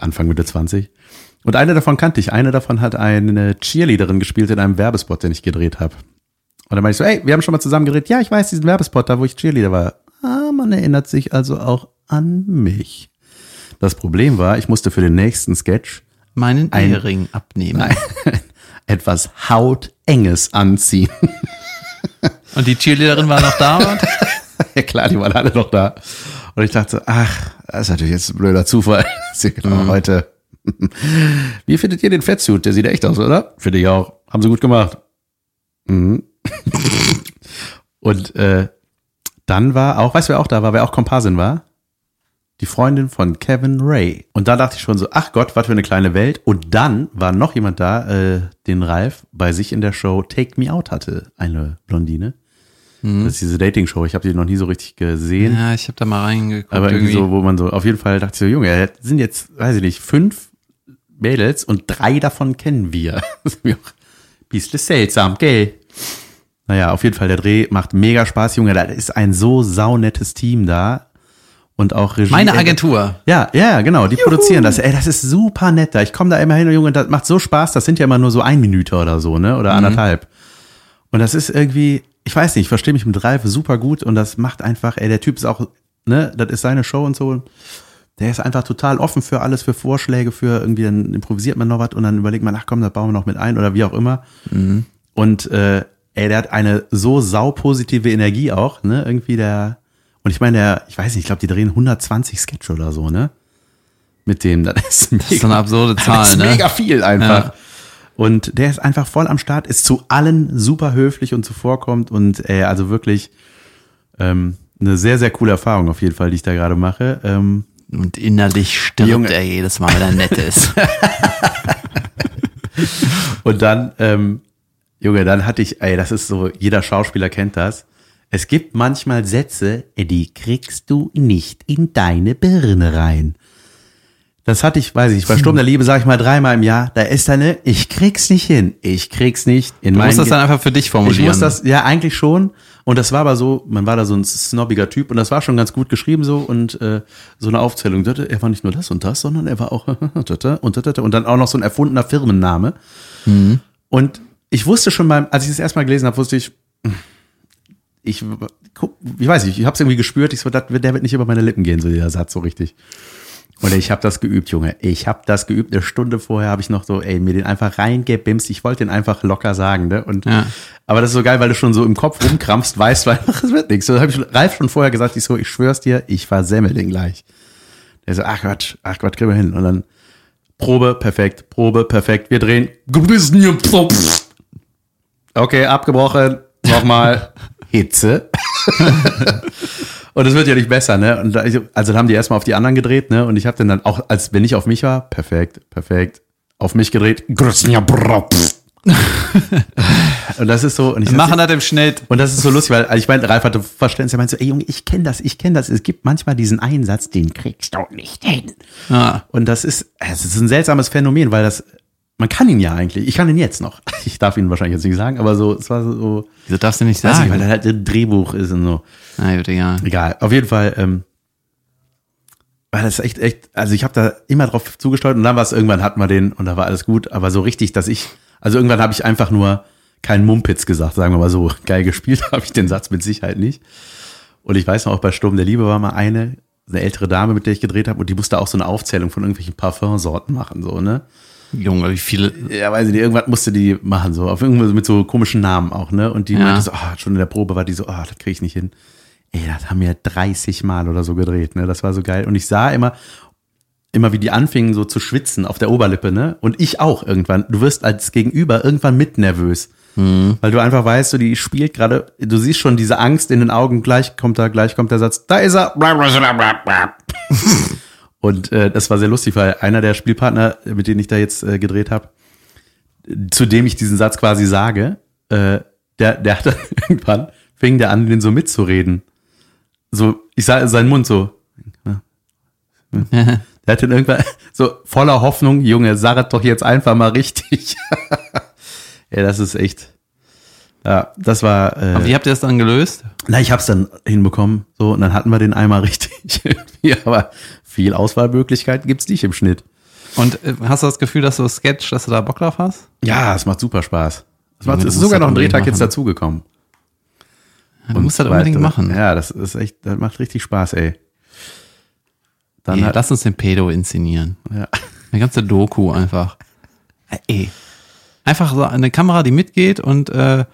Anfang Mitte 20. Und eine davon kannte ich. Eine davon hat eine Cheerleaderin gespielt in einem Werbespot, den ich gedreht habe. Und dann meinte ich so, ey, wir haben schon mal zusammen gedreht. Ja, ich weiß, diesen Werbespot, da wo ich Cheerleader war. Ah, man erinnert sich also auch an mich. Das Problem war, ich musste für den nächsten Sketch Meinen Ein- Ehering abnehmen. etwas hautenges anziehen. Und die Cheerleaderin war noch da? oder? ja klar, die waren alle noch da. Und ich dachte, ach, das ist natürlich jetzt ein blöder Zufall. genau heute. Wie findet ihr den Fettsuit? Der sieht echt aus, oder? Finde ich auch. Haben sie gut gemacht. Mhm. Und äh, dann war auch, weißt du, wer auch da war, wer auch Komparsin war? Die Freundin von Kevin Ray. Und da dachte ich schon so, ach Gott, was für eine kleine Welt. Und dann war noch jemand da, äh, den Ralf bei sich in der Show Take Me Out hatte. Eine Blondine. Das ist diese Dating-Show. Ich habe die noch nie so richtig gesehen. Ja, ich habe da mal reingeguckt. Aber irgendwie irgendwie. so, wo man so, auf jeden Fall dachte ich so, Junge, es sind jetzt, weiß ich nicht, fünf Mädels und drei davon kennen wir. Das ist mir auch ein bisschen seltsam, gell? Naja, auf jeden Fall, der Dreh macht mega Spaß, Junge. Da ist ein so saunettes Team da. Und auch Regie. Meine Agentur. Ja, ja, genau, die produzieren das. Ey, das ist super nett da. Ich komme da immer hin, Junge, das macht so Spaß. Das sind ja immer nur so ein Minute oder so, ne? Oder anderthalb. Und das ist irgendwie, ich weiß nicht, ich verstehe mich mit Ralf super gut und das macht einfach, ey, der Typ ist auch, ne, das ist seine Show und so. Der ist einfach total offen für alles, für Vorschläge, für irgendwie, dann improvisiert man noch was und dann überlegt man, ach komm, das bauen wir noch mit ein oder wie auch immer. Und äh, ey, der hat eine so saupositive Energie auch, ne? Irgendwie der. Und ich meine, der, ich weiß nicht, ich glaube, die drehen 120 Sketch oder so, ne? Mit dem, das ist, mega, ist so eine absurde Zahl, das ist ne? mega viel einfach. Ja. Und der ist einfach voll am Start, ist zu allen super höflich und zuvorkommt und äh, also wirklich ähm, eine sehr, sehr coole Erfahrung auf jeden Fall, die ich da gerade mache. Ähm, Und innerlich stirbt Junge. er jedes Mal, wenn er nett ist. Und dann, ähm, Junge, dann hatte ich, ey, das ist so, jeder Schauspieler kennt das. Es gibt manchmal Sätze, die kriegst du nicht in deine Birne rein. Das hatte ich, weiß ich, bei Sturm der Liebe sage ich mal dreimal im Jahr, da ist eine, ich krieg's nicht hin, ich krieg's nicht in Du musst das dann einfach für dich Ich formulieren. muss das, ja, eigentlich schon. Und das war aber so, man war da so ein snobbiger Typ und das war schon ganz gut geschrieben so und äh, so eine Aufzählung. Er war nicht nur das und das, sondern er war auch und und dann auch noch so ein erfundener Firmenname. Und ich wusste schon beim, als ich das erstmal gelesen habe, wusste ich, ich, guck, ich weiß nicht, ich habe es irgendwie gespürt. Ich so, der wird nicht über meine Lippen gehen, so dieser Satz so richtig. Und ich habe das geübt, Junge. Ich habe das geübt. Eine Stunde vorher habe ich noch so, ey, mir den einfach reingebimst. Ich wollte den einfach locker sagen, ne? Und Ja. aber das ist so geil, weil du schon so im Kopf rumkrampfst, weißt, weil ach, es wird nichts. So habe ich Ralf schon vorher gesagt, ich so, ich schwör's dir, ich versemmel den gleich. Der so, ach Quatsch, ach Quatsch, kriegen wir hin. Und dann Probe, perfekt, Probe, perfekt. Wir drehen. Okay, abgebrochen. Nochmal. Hitze. Und es wird ja nicht besser, ne? Und da, also dann haben die erstmal auf die anderen gedreht, ne? Und ich habe dann dann auch, als wenn ich auf mich war, perfekt, perfekt, auf mich gedreht. und das ist so, und ich machen das im Schnitt. Und das ist so lustig, weil ich meine, Ralf hatte Verständnis, er meinte so, ey Junge, ich kenne das, ich kenne das. Es gibt manchmal diesen Einsatz, den kriegst du nicht hin. Ja. Und das ist, es ist ein seltsames Phänomen, weil das, man kann ihn ja eigentlich. Ich kann ihn jetzt noch. Ich darf ihn wahrscheinlich jetzt nicht sagen, aber so, es war so, Wieso darfst du nicht sagen? nicht, weil er halt ein Drehbuch ist und so. Na gut, egal. Egal. Auf jeden Fall, ähm, war das echt, echt, also ich habe da immer drauf zugesteuert und dann war es irgendwann hatten wir den und da war alles gut, aber so richtig, dass ich, also irgendwann habe ich einfach nur keinen Mumpitz gesagt, sagen wir mal so. Geil gespielt habe ich den Satz mit Sicherheit nicht. Und ich weiß noch, auch bei Sturm der Liebe war mal eine, eine ältere Dame, mit der ich gedreht habe und die musste auch so eine Aufzählung von irgendwelchen Parfumsorten machen, so, ne? Junge, wie viele. Ja, weiß ich nicht, irgendwas musste die machen, so, auf irgendwas mit so komischen Namen auch, ne? Und die Ja. meinte so, ah, schon in der Probe war die so, ah, das kriege ich nicht hin. Ey, das haben wir 30 Mal oder so gedreht, ne? Das war so geil. Und ich sah immer, immer wie die anfingen so zu schwitzen auf der Oberlippe, ne? Und ich auch irgendwann. Du wirst als Gegenüber irgendwann mit nervös. Weil du einfach weißt, so, die spielt gerade, du siehst schon diese Angst in den Augen, gleich kommt da, gleich kommt der Satz, da ist er. Und äh, das war sehr lustig, weil einer der Spielpartner, mit denen ich da jetzt äh, gedreht habe, zu dem ich diesen Satz quasi sage, äh, der, der hat dann irgendwann, fing der an, den so mitzureden. So, ich sah in seinen Mund so. Der hat dann irgendwann so voller Hoffnung, Junge, sag doch jetzt einfach mal richtig. ja, das ist echt. Ja, das war. Äh, Aber wie habt ihr das dann gelöst? na, ich hab's dann hinbekommen, so, und dann hatten wir den einmal richtig. irgendwie, aber viel Auswahlmöglichkeiten gibt's nicht im Schnitt. Und äh, hast du das Gefühl, dass du Sketch, dass du da Bock drauf hast? Ja, es macht super Spaß. Es, macht, es ist sogar noch ein Drehtag jetzt machen. dazugekommen. Ja, du musst das unbedingt machen. Ja, das ist echt, das macht richtig Spaß, ey. Dann Ey, hat, lass uns den Pedo inszenieren. ja. Eine ganze Doku einfach. Ey. Einfach so eine Kamera, die mitgeht und äh,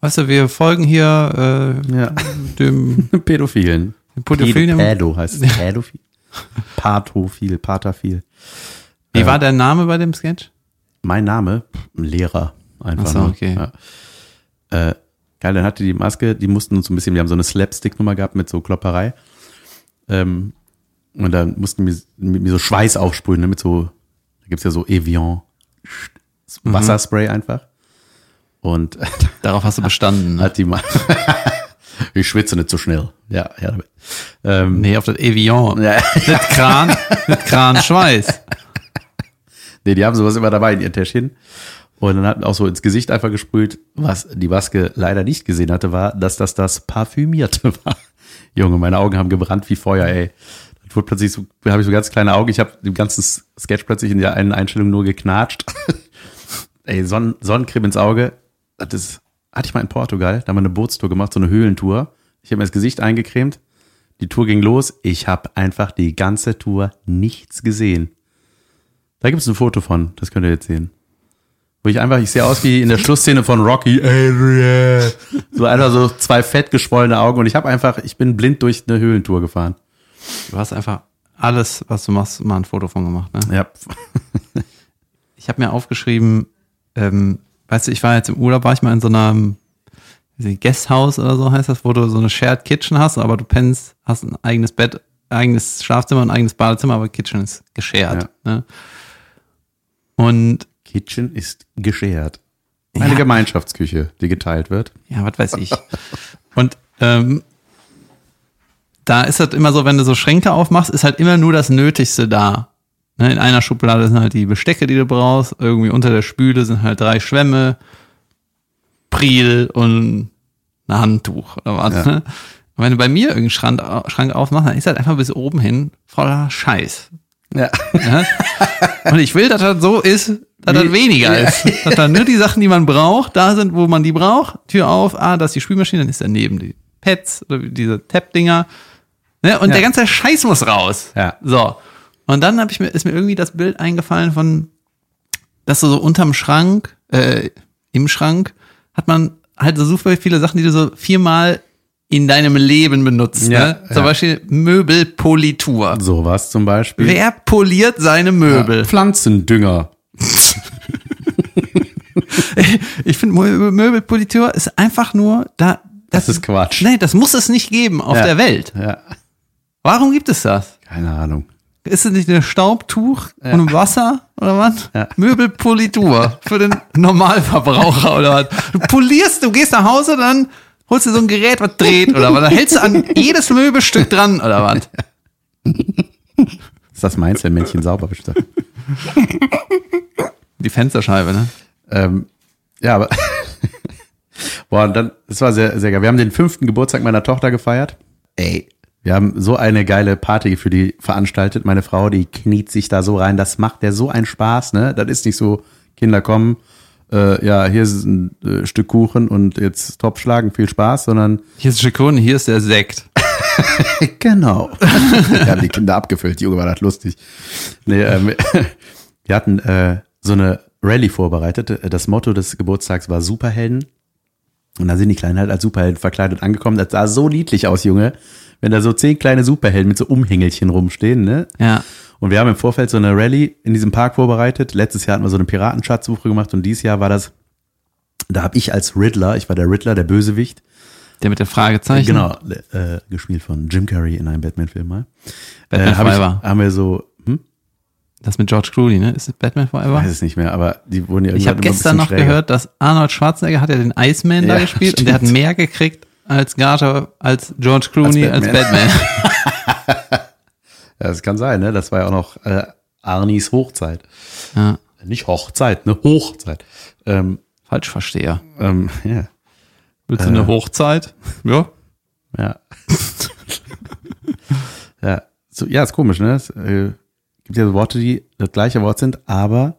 weißt du, wir folgen hier äh, ja. dem Pädophilen. Pädophilen. Pädo heißt es. Pädophil. Pathofil, Paterphil. Wie war der Name bei dem Sketch? Mein Name, Lehrer. Einfach Ach so, nur. okay. Ja. Äh, geil, dann hatte die Maske, die mussten uns so ein bisschen, wir haben so eine Slapstick-Nummer gehabt mit so Klopperei. Ähm, und dann mussten wir mit mir so Schweiß aufsprühen, ne, mit so, da gibt's ja so Evian, Mhm. Wasserspray einfach. Und Darauf hast du bestanden. Ne? hat die mal, ich schwitze nicht so schnell. Ja, ja. damit. Ähm, Nee, auf das Evian. ja. Nicht Kran, nicht Kran Schweiß. Nee, die haben sowas immer dabei in ihr Täschchen. Und dann hat auch so ins Gesicht einfach gesprüht. Was die Maske leider nicht gesehen hatte, war, dass das das Parfümierte war. Junge, meine Augen haben gebrannt wie Feuer, ey. Das wurde plötzlich so, da habe ich so ganz kleine Augen. Ich habe den ganzen Sketch plötzlich in der einen Einstellung nur geknatscht. ey, Sonnen, Sonnencreme ins Auge. Das ist, hatte ich mal in Portugal, da haben wir eine Bootstour gemacht, so eine Höhlentour. Ich habe mir das Gesicht eingecremt. Die Tour ging los. Ich habe einfach die ganze Tour nichts gesehen. Da gibt es ein Foto von, das könnt ihr jetzt sehen. Wo ich einfach, ich sehe aus wie in der Schlussszene von Rocky. Adrian. So einfach so zwei fett geschwollene Augen und ich habe einfach, ich bin blind durch eine Höhlentour gefahren. Du hast einfach alles, was du machst, mal ein Foto von gemacht. Ne? Ja. Ich habe mir aufgeschrieben, ähm, weißt du, ich war jetzt im Urlaub, war ich mal in so einem Guesthouse oder so heißt das, wo du so eine Shared Kitchen hast, aber du pennst, hast ein eigenes Bett, eigenes Schlafzimmer und ein eigenes Badezimmer, aber Kitchen ist geshared. Ne? Und Kitchen ist geschert. Eine Ja. Gemeinschaftsküche, die geteilt wird. ja, was weiß ich. Und ähm, da ist das immer so, wenn du so Schränke aufmachst, ist halt immer nur das Nötigste da. Ne, In einer Schublade sind halt die Bestecke, die du brauchst. Irgendwie unter der Spüle sind halt drei Schwämme, Priel und ein Handtuch oder was. Ja. Ne? Und wenn du bei mir irgendeinen Schrank, Schrank aufmachst, dann ist halt einfach bis oben hin voller Scheiß. Ja. Ja? Und ich will, dass das so ist, dass das weniger Ja. ist. Dass dann nur die Sachen, die man braucht, da sind, wo man die braucht. Tür auf, ah, da ist die Spülmaschine, dann ist daneben die Pads oder diese Tap-Dinger. Ne? Und Ja. der ganze Scheiß muss raus. Ja. So. Und dann hab ich mir, ist mir irgendwie das Bild eingefallen von, dass du so unterm Schrank, äh, im Schrank, hat man halt so super viele Sachen, die du so viermal in deinem Leben benutzt. Ja, ne? Zum ja. Beispiel Möbelpolitur. Sowas zum Beispiel. Wer poliert seine Möbel? Pflanzendünger. Ich finde, Mö- Möbelpolitur ist einfach nur da. Das ist Quatsch. Nee, das muss es nicht geben auf Ja. der Welt. Ja. Warum gibt es das? Keine Ahnung. Ist es nicht ein Staubtuch und Wasser oder was? Ja. Möbelpolitur für den Normalverbraucher oder was? Du polierst, du gehst nach Hause, dann holst du so ein Gerät, was dreht oder was? Dann hältst du an jedes Möbelstück dran oder was? Ist das meins, wenn Männchen sauber bestimmt? Die Fensterscheibe, ne? Ähm, ja, aber. Boah, und dann, das war sehr, sehr geil. Wir haben den fünften Geburtstag meiner Tochter gefeiert. Ey, wir haben so eine geile Party für die veranstaltet. Meine Frau, die kniet sich da so rein. Das macht der so einen Spaß, ne? Das ist nicht so, Kinder kommen, äh, ja, hier ist ein äh, Stück Kuchen und jetzt Topf schlagen, viel Spaß, sondern Hier ist Schikun, hier ist der Sekt. Genau. Wir haben die Kinder abgefüllt, die Junge war das lustig. Nee, ähm, wir hatten äh, so eine Rallye vorbereitet. Das Motto des Geburtstags war Superhelden. Und da sind die Kleinen halt als Superhelden verkleidet angekommen. Das sah so niedlich aus, Junge. Wenn da so zehn kleine Superhelden mit so Umhängelchen rumstehen, ne? Ja. Und wir haben im Vorfeld so eine Rallye in diesem Park vorbereitet. Letztes Jahr hatten wir so eine Piratenschatzsuche gemacht und dieses Jahr war das, da habe ich als Riddler, ich war der Riddler, der Bösewicht, Der mit der Fragezeichen. Genau, äh, gespielt von Jim Carrey in einem Batman-Film mal. Batman äh, hab ich, Forever. haben wir so, hm? Das mit George Clooney, ne? Ist es Batman Forever? weiß es nicht mehr, aber die wurden ja Ich habe gestern noch schräger. gehört, dass Arnold Schwarzenegger hat ja den Iceman da Ja, gespielt und der hat stimmt. mehr gekriegt als Gage als George Clooney als Batman. Batman. Ja, das kann sein, ne? Das war ja auch noch äh, Arnis Hochzeit. ja, Nicht Hochzeit, ne? Hochzeit. Ähm, falsch verstehe. ähm, ja, Willst du eine Hochzeit? Ja. ja. ja. So, ja, ist komisch, ne? Es äh, gibt ja so Worte, die das gleiche Wort sind, aber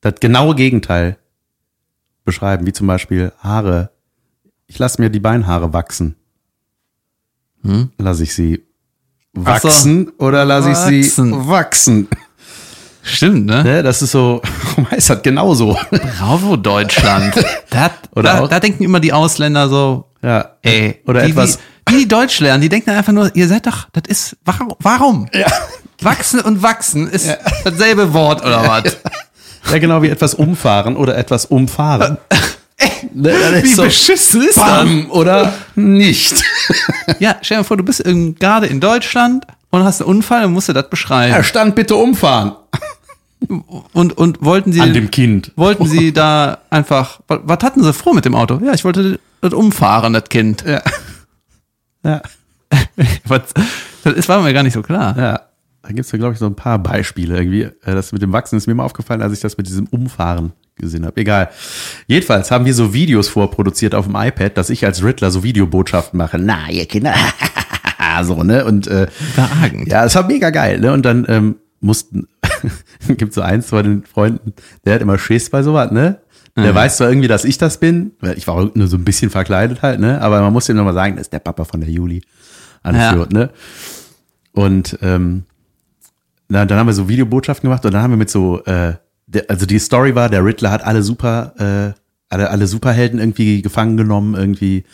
das genaue Gegenteil beschreiben, wie zum Beispiel Haare. Ich lasse mir die Beinhaare wachsen. Hm? Lasse ich sie Ach so. wachsen oder lasse ich sie Wachsen. wachsen? Stimmt, ne? Ne, das ist so, ist das genauso. Bravo, Deutschland. Da, Oder da, da denken immer die Ausländer so, Ja. ey, Oder die, etwas. Die, die Deutsch lernen, die denken einfach nur, ihr seid doch, das ist, warum? warum? Ja. Wachsen und wachsen ist dasselbe Wort oder was? ja, genau wie etwas umfahren oder etwas umfahren. Ne, das Wie so, beschissen ist das? bam, oder nicht. Ja, stell dir vor, du bist gerade in Deutschland und hast einen Unfall und musst dir das beschreiben. Ja, stand bitte umfahren. Und, und wollten sie, An dem Kind. wollten sie da einfach, was, hatten sie vor mit dem Auto? Ja, ich wollte das umfahren, das Kind. Ja. Ja. Das war mir gar nicht so klar. Ja. Da gibt's ja, glaube ich, so ein paar Beispiele irgendwie. Äh, Das mit dem Wachsen ist mir mal aufgefallen, als ich das mit diesem Umfahren gesehen habe. Egal. Jedenfalls haben wir so Videos vorproduziert auf dem iPad, dass ich als Riddler so Videobotschaften mache. Na, ihr Kinder. so, ne? Und äh. Ja, es war mega geil, ne? Und dann ähm, mussten, gibt so eins von den Freunden, der hat immer Schiss bei sowas, ne? Der Mhm. weiß zwar irgendwie, dass ich das bin, weil ich war nur so ein bisschen verkleidet halt, ne? Aber man muss ihm nochmal sagen, das ist der Papa von der Juli. Alles Ja. gut, ne? Und ähm, na, dann haben wir so Videobotschaften gemacht und dann haben wir mit so, äh, der, also die Story war, der Riddler hat alle super, äh, alle, alle Superhelden irgendwie gefangen genommen irgendwie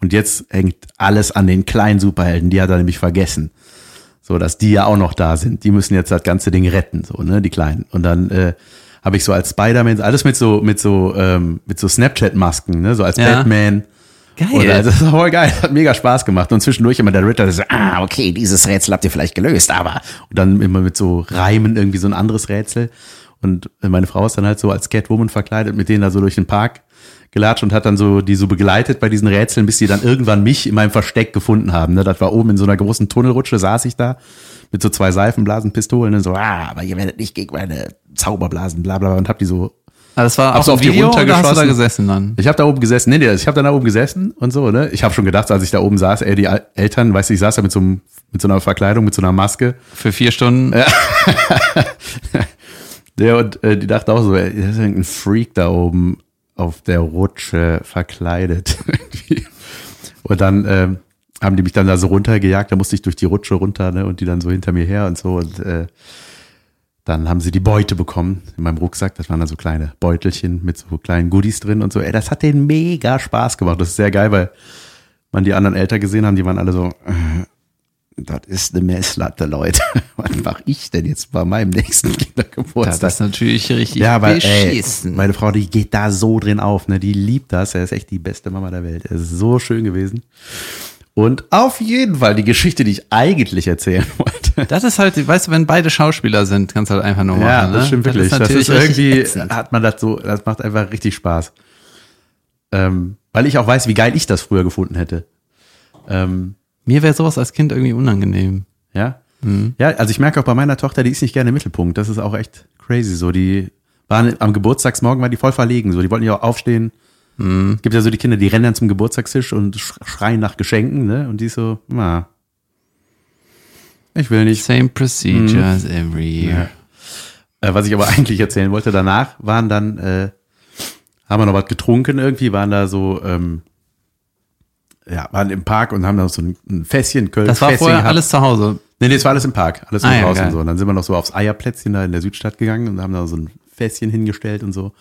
und jetzt hängt alles an den kleinen Superhelden, die hat er nämlich vergessen. So, dass die ja auch noch da sind. Die müssen jetzt das ganze Ding retten, so, ne, die Kleinen. Und dann äh, habe ich so als Spider-Man, alles mit so, mit so, ähm, mit so Snapchat-Masken, ne, so als Ja. Batman. Geil. Oder, also, das war voll geil, hat mega Spaß gemacht. Und zwischendurch immer der Ritter, der so, ah, okay, dieses Rätsel habt ihr vielleicht gelöst, aber. Und dann immer mit so Reimen irgendwie so ein anderes Rätsel. Und meine Frau ist dann halt so als Catwoman verkleidet, mit denen da so durch den Park gelatscht und hat dann so die so begleitet bei diesen Rätseln, bis die dann irgendwann mich in meinem Versteck gefunden haben. Ne? Das war oben in so einer großen Tunnelrutsche, saß ich da mit so zwei Seifenblasenpistolen und so, ah, aber ihr werdet nicht gegen meine Zauberblasen, bla bla, bla, und hab die so Aber das war auch auf ein die Video oder hast du da runtergeschossen. gesessen dann? ich habe da oben gesessen, nee, nee, ich habe dann da oben gesessen und so, ne? Ich habe schon gedacht, als ich da oben saß, ey, die Eltern, weißt du, ich saß da mit so, einem, mit so einer Verkleidung, mit so einer Maske. Für vier Stunden? Der und äh, die dachte auch so, ey, das ist irgendein Freak da oben auf der Rutsche verkleidet. Und dann ähm, haben die mich dann da so runtergejagt, da musste ich durch die Rutsche runter, ne? Und die dann so hinter mir her und so. Und äh, dann haben sie die Beute bekommen in meinem Rucksack. Das waren dann so kleine Beutelchen mit so kleinen Goodies drin und so. Ey, das hat denen mega Spaß gemacht. Das ist sehr geil, weil man die anderen älter gesehen haben, die waren alle so, äh, das ist eine Messlatte, Leute. Was mache ich denn jetzt bei meinem nächsten Das Kindergeburtstag? ist natürlich richtig ja, aber ey, beschissen. meine Frau, die geht da so drin auf, ne? Die liebt das. Er ist echt die beste Mama der Welt. Er ist so schön gewesen. Und auf jeden Fall die Geschichte, die ich eigentlich erzählen wollte. Das ist halt, weißt du, wenn beide Schauspieler sind, kannst du halt einfach nur machen. Ja, ne? das stimmt wirklich. Das ist, natürlich richtig irgendwie, ätzend. hat man das so, das macht einfach richtig Spaß. Ähm, weil ich auch weiß, wie geil ich das früher gefunden hätte. Ähm, Mir wäre sowas als Kind irgendwie unangenehm. ja. Mhm. Ja, also ich merke auch bei meiner Tochter, die ist nicht gerne im Mittelpunkt. Das ist auch echt crazy. So, die waren am Geburtstagsmorgen, war die voll verlegen. So, die wollten ja auch aufstehen. Mhm. Gibt ja so die Kinder, die rennen dann zum Geburtstagstisch und sch- schreien nach Geschenken, ne? Und die ist so, na, ich will nicht. Same procedure as every year. Äh, was ich aber eigentlich erzählen wollte, danach waren dann, äh, haben wir noch was getrunken irgendwie, waren da so, ähm, ja, waren im Park und haben da so ein, Fässchen, Köln. Das war Fässchen vorher gehabt. alles zu Hause. Nee, nee, es war alles im Park, alles Ah, ja, draußen geil. so. Und dann sind wir noch so aufs Eierplätzchen da in der Südstadt gegangen und haben da so ein Fässchen hingestellt und so.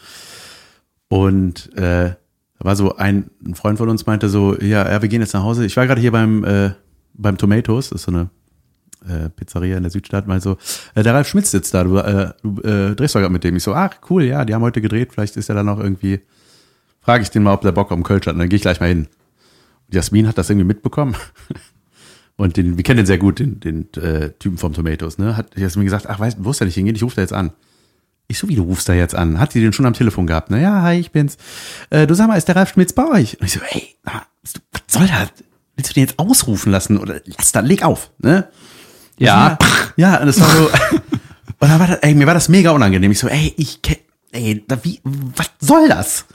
Und äh, da war so ein, ein Freund von uns meinte so, ja, ja, wir gehen jetzt nach Hause. Ich war gerade hier beim äh, beim Tomatoes, das ist so eine äh, Pizzeria in der Südstadt, meinte so, äh, der Ralf Schmitz sitzt da, du, äh, du äh, drehst doch gerade mit dem. Ich so, ach cool, ja, die haben heute gedreht, vielleicht ist er dann noch irgendwie, frage ich den mal, ob der Bock auf den Kölsch hat, und dann gehe ich gleich mal hin. Jasmin hat das irgendwie mitbekommen. Und den, wir kennen den sehr gut, den, den äh, Typen vom Tomatoes, ne? Hat Jasmin gesagt, ach, weißt du, wo ist der nicht hingehen? Ich rufe da jetzt an. Ich so, wie du rufst da jetzt an? Hat die den schon am Telefon gehabt? Ne? Ja, hi, ich bin's. Äh, du sag mal, ist der Ralf Schmitz bei euch? Und ich so, ey, na, was du- soll das? Willst du den jetzt ausrufen lassen? Oder lass da, leg auf, ne? Ja. Ja, und das war so. und dann war das, ey, mir war das mega unangenehm. Ich so, ey, ich kenn, ey, da, wie, was soll das?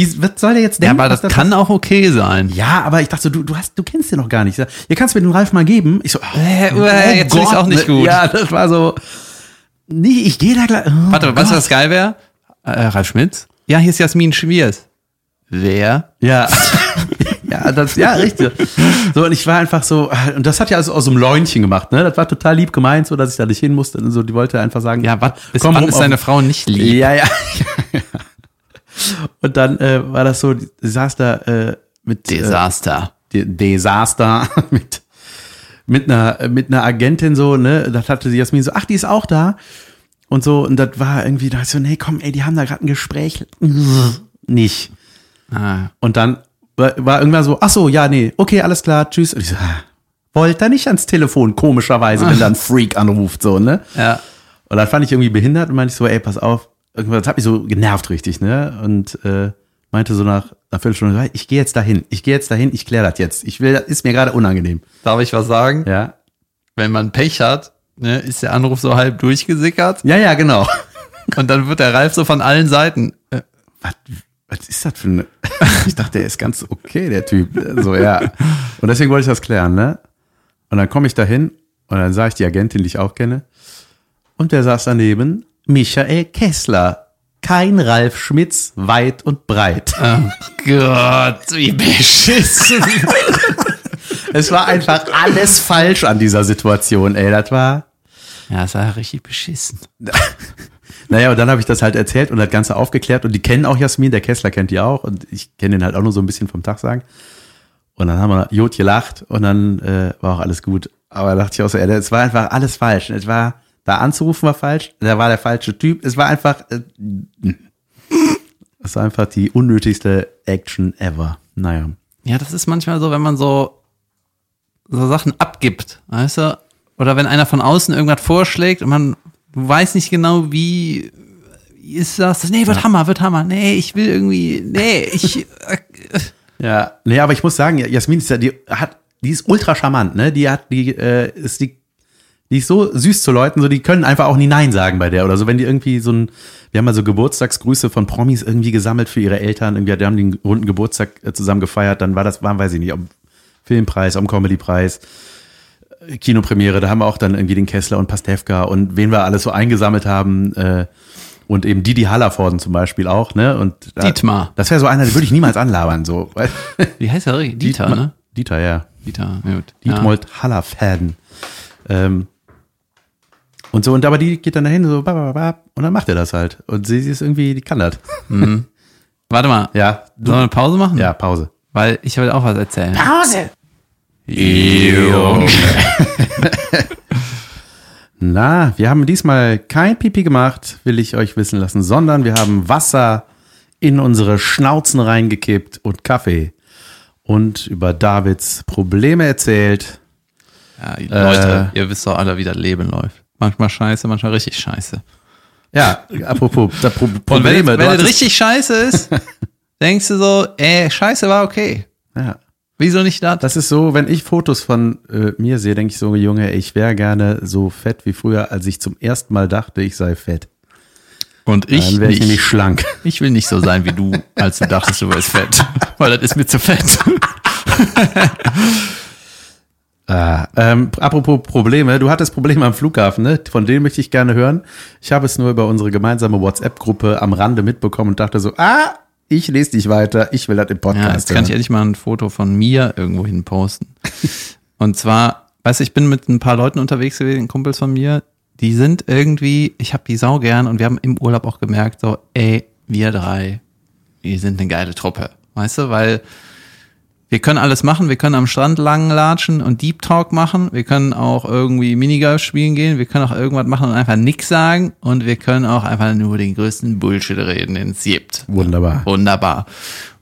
Wie, was soll der jetzt Ja, denken? aber was das kann auch okay sein. ja, aber ich dachte, so, du, du hast, du kennst den noch gar nicht. Ja, kannst mir den Ralf mal geben? Ich so, oh, Äh, äh, jetzt finde ich's auch nicht ne? gut. Ja, das war so, nee, ich gehe da gleich. Oh Warte, Gott. was geil wäre? Äh, Ralf Schmitz? Ja, hier ist Jasmin Schwiers. Wer? Ja. ja, das, ja, richtig. So, und ich war einfach so, und das hat ja also aus so einem Läunchen gemacht, ne? Das war total lieb gemeint, so, dass ich da nicht hin musste. Und so, die wollte einfach sagen, Ja, was? Komm wann rum ist deine Frau nicht lieb? Ja, ja. Und dann äh, war das so, da äh, mit äh, Desaster. De- Desaster mit mit einer mit einer Agentin so, ne, das hatte sie Jasmin so, ach, die ist auch da und so und das war irgendwie da so, nee, komm, ey, die haben da gerade ein Gespräch nicht. Ah. Und dann war, war irgendwann so, ach so, ja, nee, okay, alles klar, tschüss. Und ich so, ah, wollte er nicht ans Telefon, komischerweise, wenn da ein Freak anruft, so, ne? Ja. Und dann fand ich irgendwie behindert und meinte ich so, ey, pass auf, irgendwas hat mich so genervt richtig, ne? Und äh, meinte so nach einer Viertelstunde, ich gehe jetzt dahin, ich gehe jetzt dahin, ich kläre das jetzt. Ich will, das ist mir gerade unangenehm. Darf ich was sagen? Ja. Wenn man Pech hat, ne, ist der Anruf so halb durchgesickert Ja, ja, genau. und dann wird der Ralf so von allen Seiten. Äh, Was, was ist das für eine. Ich dachte, der ist ganz okay, der Typ. So, ja. Und deswegen wollte ich das klären, ne? Und dann komme ich dahin und dann sah ich die Agentin, die ich auch kenne. Und der saß daneben, Michael Kessler. Kein Ralf Schmitz, weit und breit. oh Gott, wie beschissen. Es war einfach alles falsch an dieser Situation, ey. Das war. ja, es war richtig beschissen. Naja, und dann habe ich das halt erzählt und das Ganze aufgeklärt und die kennen auch Jasmin, der Kessler kennt die auch und ich kenne den halt auch nur so ein bisschen vom Tag sagen. Und dann haben wir Jod gelacht und dann äh, war auch alles gut. Aber da dachte ich auch so, ey, es war einfach alles falsch. Es war, da anzurufen war falsch, da war der falsche Typ. Es war einfach, äh, es war einfach die unnötigste Action ever. Naja. Ja, das ist manchmal so, wenn man so, so Sachen abgibt, weißt du? Oder wenn einer von außen irgendwas vorschlägt und man weiß nicht genau, wie, wie ist das? Nee, wird Hammer, wird Hammer. Nee, ich will irgendwie, nee, ich, äh, Ja, nee, aber ich muss sagen, Jasmin ist ja, die hat, die ist ultra charmant, ne? Die hat, die äh, ist die, die ist so süß zu Leuten, so die können einfach auch nie Nein sagen bei der oder so, wenn die irgendwie so ein, wir haben mal so Geburtstagsgrüße von Promis irgendwie gesammelt für ihre Eltern, irgendwie, die haben den runden Geburtstag äh, zusammen gefeiert, dann war das, waren, weiß ich nicht, am Filmpreis, am Comedypreis, äh, Kinopremiere, da haben wir auch dann irgendwie den Kessler und Pastewka und wen wir alles so eingesammelt haben, äh, und eben Didi Hallervorden zum Beispiel auch, ne? Und da, Dietmar. Das wäre so einer, den würde ich niemals anlabern, so. wie heißt richtig? Dieter, ne? Dieter, ja. Dieter, ja, gut. Dietmold Hallerfäden. Ähm, und so, und aber die geht dann dahin, so, bap, bap, bap, und dann macht er das halt. Und sie, sie ist irgendwie, die kann das. Ja. Warte mal, Ja, sollen wir eine Pause machen? ja, Pause. Weil ich will auch was erzählen. Pause! Na, wir haben diesmal kein Pipi gemacht, will ich euch wissen lassen, sondern wir haben Wasser in unsere Schnauzen reingekippt und Kaffee. und über Davids Probleme erzählt. Ja, Leute, ihr wisst doch alle, wie das Leben läuft. Manchmal scheiße, manchmal richtig scheiße. Ja, apropos da Pro Und wenn, Probleme. es- wenn richtig scheiße ist, denkst du so, ey, scheiße war okay. ja. Wieso nicht das? Das ist so, wenn ich Fotos von äh, mir sehe, denke ich so, Junge, ich wäre gerne so fett wie früher, als ich zum ersten Mal dachte, ich sei fett. Und ich Dann wäre ich nicht. nämlich schlank. Ich will nicht so sein wie du, als du dachtest, du wärst fett. Weil das ist mir zu fett. Ah, ähm, apropos Probleme, du hattest Probleme am Flughafen, ne? Von denen möchte ich gerne hören. Ich habe es nur über unsere gemeinsame WhatsApp-Gruppe am Rande mitbekommen und dachte so, ah, ich lese dich weiter, ich will das im Ja, Podcast jetzt kann ich endlich mal ein Foto von mir irgendwo hin posten. Und zwar, weißt du, ich bin mit ein paar Leuten unterwegs gewesen, Kumpels von mir, die sind irgendwie, ich habe die sau gern und wir haben im Urlaub auch gemerkt, so, ey, wir drei, wir sind eine geile Truppe. Weißt du, weil wir können alles machen, wir können am Strand lang latschen und Deep Talk machen, wir können auch irgendwie Minigolf spielen gehen, wir können auch irgendwas machen und einfach nix sagen und wir können auch einfach nur den größten Bullshit reden, den es gibt. Wunderbar. Wunderbar.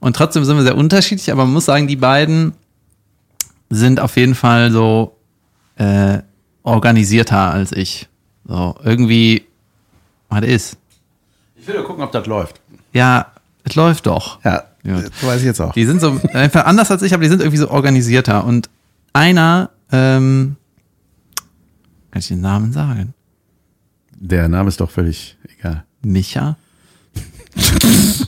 Und trotzdem sind wir sehr unterschiedlich, aber man muss sagen, die beiden sind auf jeden Fall so äh, organisierter als ich. So, irgendwie, was ist? Ich will nur gucken, ob das läuft. Ja, es läuft doch. Ja, Ja. das weiß ich jetzt auch. Die sind so einfach anders als ich, aber die sind irgendwie so organisierter. Und einer, ähm, kann ich den Namen sagen? Der Name ist doch völlig egal. Micha.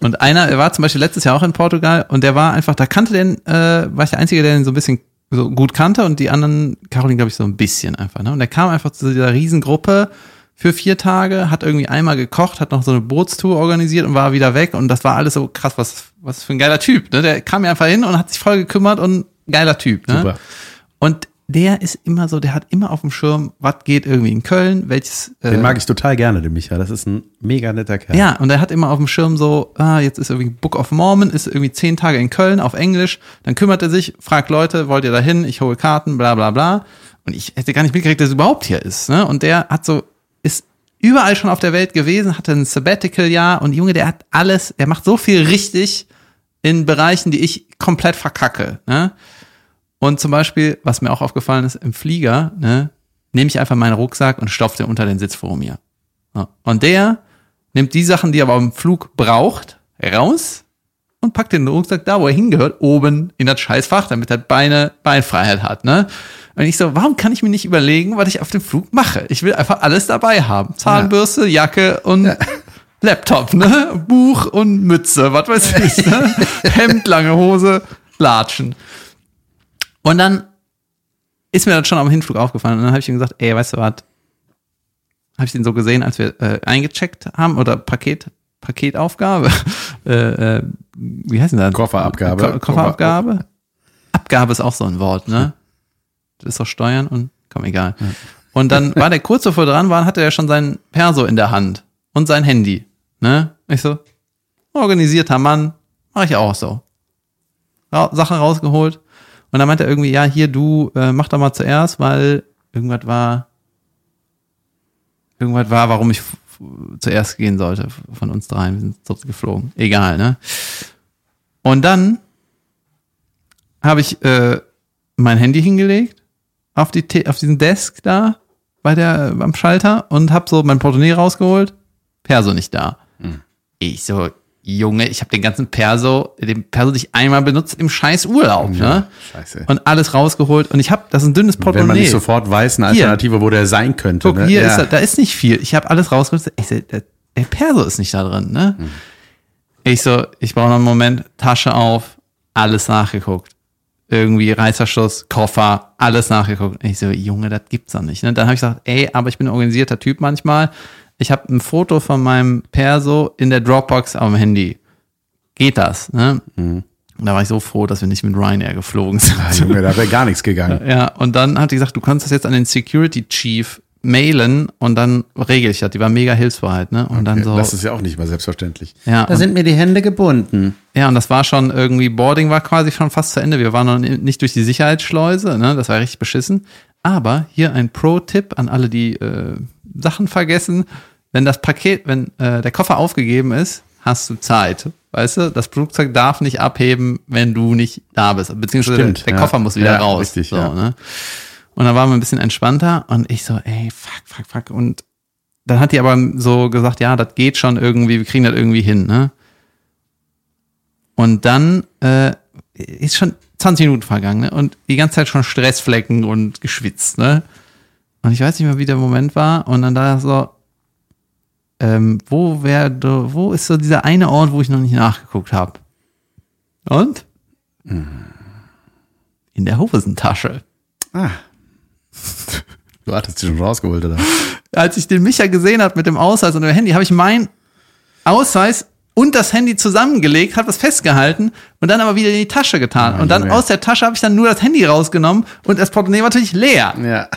und einer er war zum Beispiel letztes Jahr auch in Portugal und der war einfach, da kannte den, äh, war ich der Einzige, der den so ein bisschen so gut kannte und die anderen, Caroline glaube ich so ein bisschen einfach. Ne? Und der kam einfach zu dieser Riesengruppe für vier Tage, hat irgendwie einmal gekocht, hat noch so eine Bootstour organisiert und war wieder weg und das war alles so krass, was, was für ein geiler Typ. Ne? Der kam ja einfach hin und hat sich voll gekümmert und geiler Typ. Ne? Super. Und der ist immer so, der hat immer auf dem Schirm, was geht irgendwie in Köln, welches äh, Den mag ich total gerne, den Micha. Das ist ein mega netter Kerl. ja, und er hat immer auf dem Schirm so, ah, jetzt ist irgendwie Book of Mormon, ist irgendwie zehn Tage in Köln auf Englisch. Dann kümmert er sich, fragt Leute, wollt ihr da hin? Ich hole Karten, bla bla bla. Und ich hätte gar nicht mitgekriegt, dass er überhaupt hier ist. Ne? Und der hat so, ist überall schon auf der Welt gewesen, hatte ein Sabbatical-Jahr und Junge, der hat alles, der macht so viel richtig in Bereichen, die ich komplett verkacke. Ne? Und zum Beispiel, was mir auch aufgefallen ist, im Flieger, ne, nehme ich einfach meinen Rucksack und stopfe den unter den Sitz vor mir. Und der nimmt die Sachen, die er aber im Flug braucht, raus und packt den Rucksack da, wo er hingehört, oben in das Scheißfach, damit er Beine, Beinfreiheit hat, ne? Und ich so, warum kann ich mir nicht überlegen, was ich auf dem Flug mache? Ich will einfach alles dabei haben. Zahnbürste, Jacke und Laptop, ne? Buch und Mütze, was weiß ich, ne? Hemd, lange Hose, Latschen. Und dann ist mir das schon am Hinflug aufgefallen. Und dann habe ich ihm gesagt, ey, weißt du was? Habe ich den so gesehen, als wir äh, eingecheckt haben oder Paket, Paketaufgabe. äh, äh, wie heißt denn das? Kofferabgabe. Ko Kofferabgabe. Abgabe ist auch so ein Wort, ne? Das ist doch Steuern und komm, egal. Und dann war der kurz bevor dran waren, hatte er schon sein Perso in der Hand und sein Handy. Ne? Ich so, organisierter Mann, mache ich auch so. Ra Sachen rausgeholt. Und dann meinte er irgendwie, ja, hier, du, äh, mach doch mal zuerst, weil irgendwas war, irgendwas war, warum ich zuerst gehen sollte von uns dreien. Wir sind zurückgeflogen. Egal, ne? Und dann habe ich äh, mein Handy hingelegt auf, die, auf diesen Desk da bei der, beim Schalter und habe so mein Portemonnaie rausgeholt. Perso nicht da. Ich so, Junge, ich habe den ganzen Perso, den Perso nicht einmal benutzt im scheiß Urlaub, ne? Scheiße. Und alles rausgeholt und ich habe, das ist ein dünnes Wenn man Portemonnaie. nicht sofort weiß, eine Hier. Alternative, wo der sein könnte. Guck, ne? hier ja. ist er, da ist nicht viel. Ich habe alles rausgeholt. Ich so, der, der Perso ist nicht da drin, ne? Hm. Ich so, ich brauche noch einen Moment, Tasche auf, alles nachgeguckt. Irgendwie Reißverschluss, Koffer, alles nachgeguckt. Ich so, Junge, das gibt's doch nicht. Ne? Dann habe ich gesagt, ey, aber ich bin ein organisierter Typ manchmal. Ich habe ein Foto von meinem Perso in der Dropbox auf dem Handy. Geht das? Ne? Hm. Und da war ich so froh, dass wir nicht mit Ryanair geflogen sind. Ah, Junge, da wäre gar nichts gegangen. Ja, und dann hat die gesagt, du kannst das jetzt an den Security Chief mailen und dann regel ich das. Die war mega hilfsbereit, ne? Und dann so. Das ist ja auch nicht mal selbstverständlich. ja, Da und, sind mir die Hände gebunden. ja, und das war schon irgendwie, Boarding war quasi schon fast zu Ende. Wir waren noch nicht durch die Sicherheitsschleuse, ne? Das war richtig beschissen. Aber hier ein Pro-Tipp an alle, die äh, Sachen vergessen. Wenn das Paket, wenn äh, der Koffer aufgegeben ist, hast du Zeit. Weißt du, das Flugzeug darf nicht abheben, wenn du nicht da bist. Beziehungsweise Stimmt, der ja. Koffer muss wieder Ja, raus. richtig, so, ja. ne? Und dann waren wir ein bisschen entspannter und ich so, ey, fuck, fuck, fuck. Und dann hat die aber so gesagt, ja, das geht schon irgendwie, wir kriegen das irgendwie hin, ne? Und dann äh, ist schon 20 Minuten vergangen, ne? Und die ganze Zeit schon Stressflecken und geschwitzt, ne? Und ich weiß nicht mehr, wie der Moment war. Und dann da so, ähm, wo wäre, wo ist so dieser eine Ort, wo ich noch nicht nachgeguckt habe? Und? In der Hosentasche. Ah. Du hattest die schon rausgeholt, oder? Als ich den Micha gesehen habe mit dem Ausweis und dem Handy, habe ich mein Ausweis und das Handy zusammengelegt, habe das festgehalten und dann aber wieder in die Tasche getan. Ja, und dann Junge. aus der Tasche habe ich dann nur das Handy rausgenommen und das Portemonnaie war natürlich leer. Ja.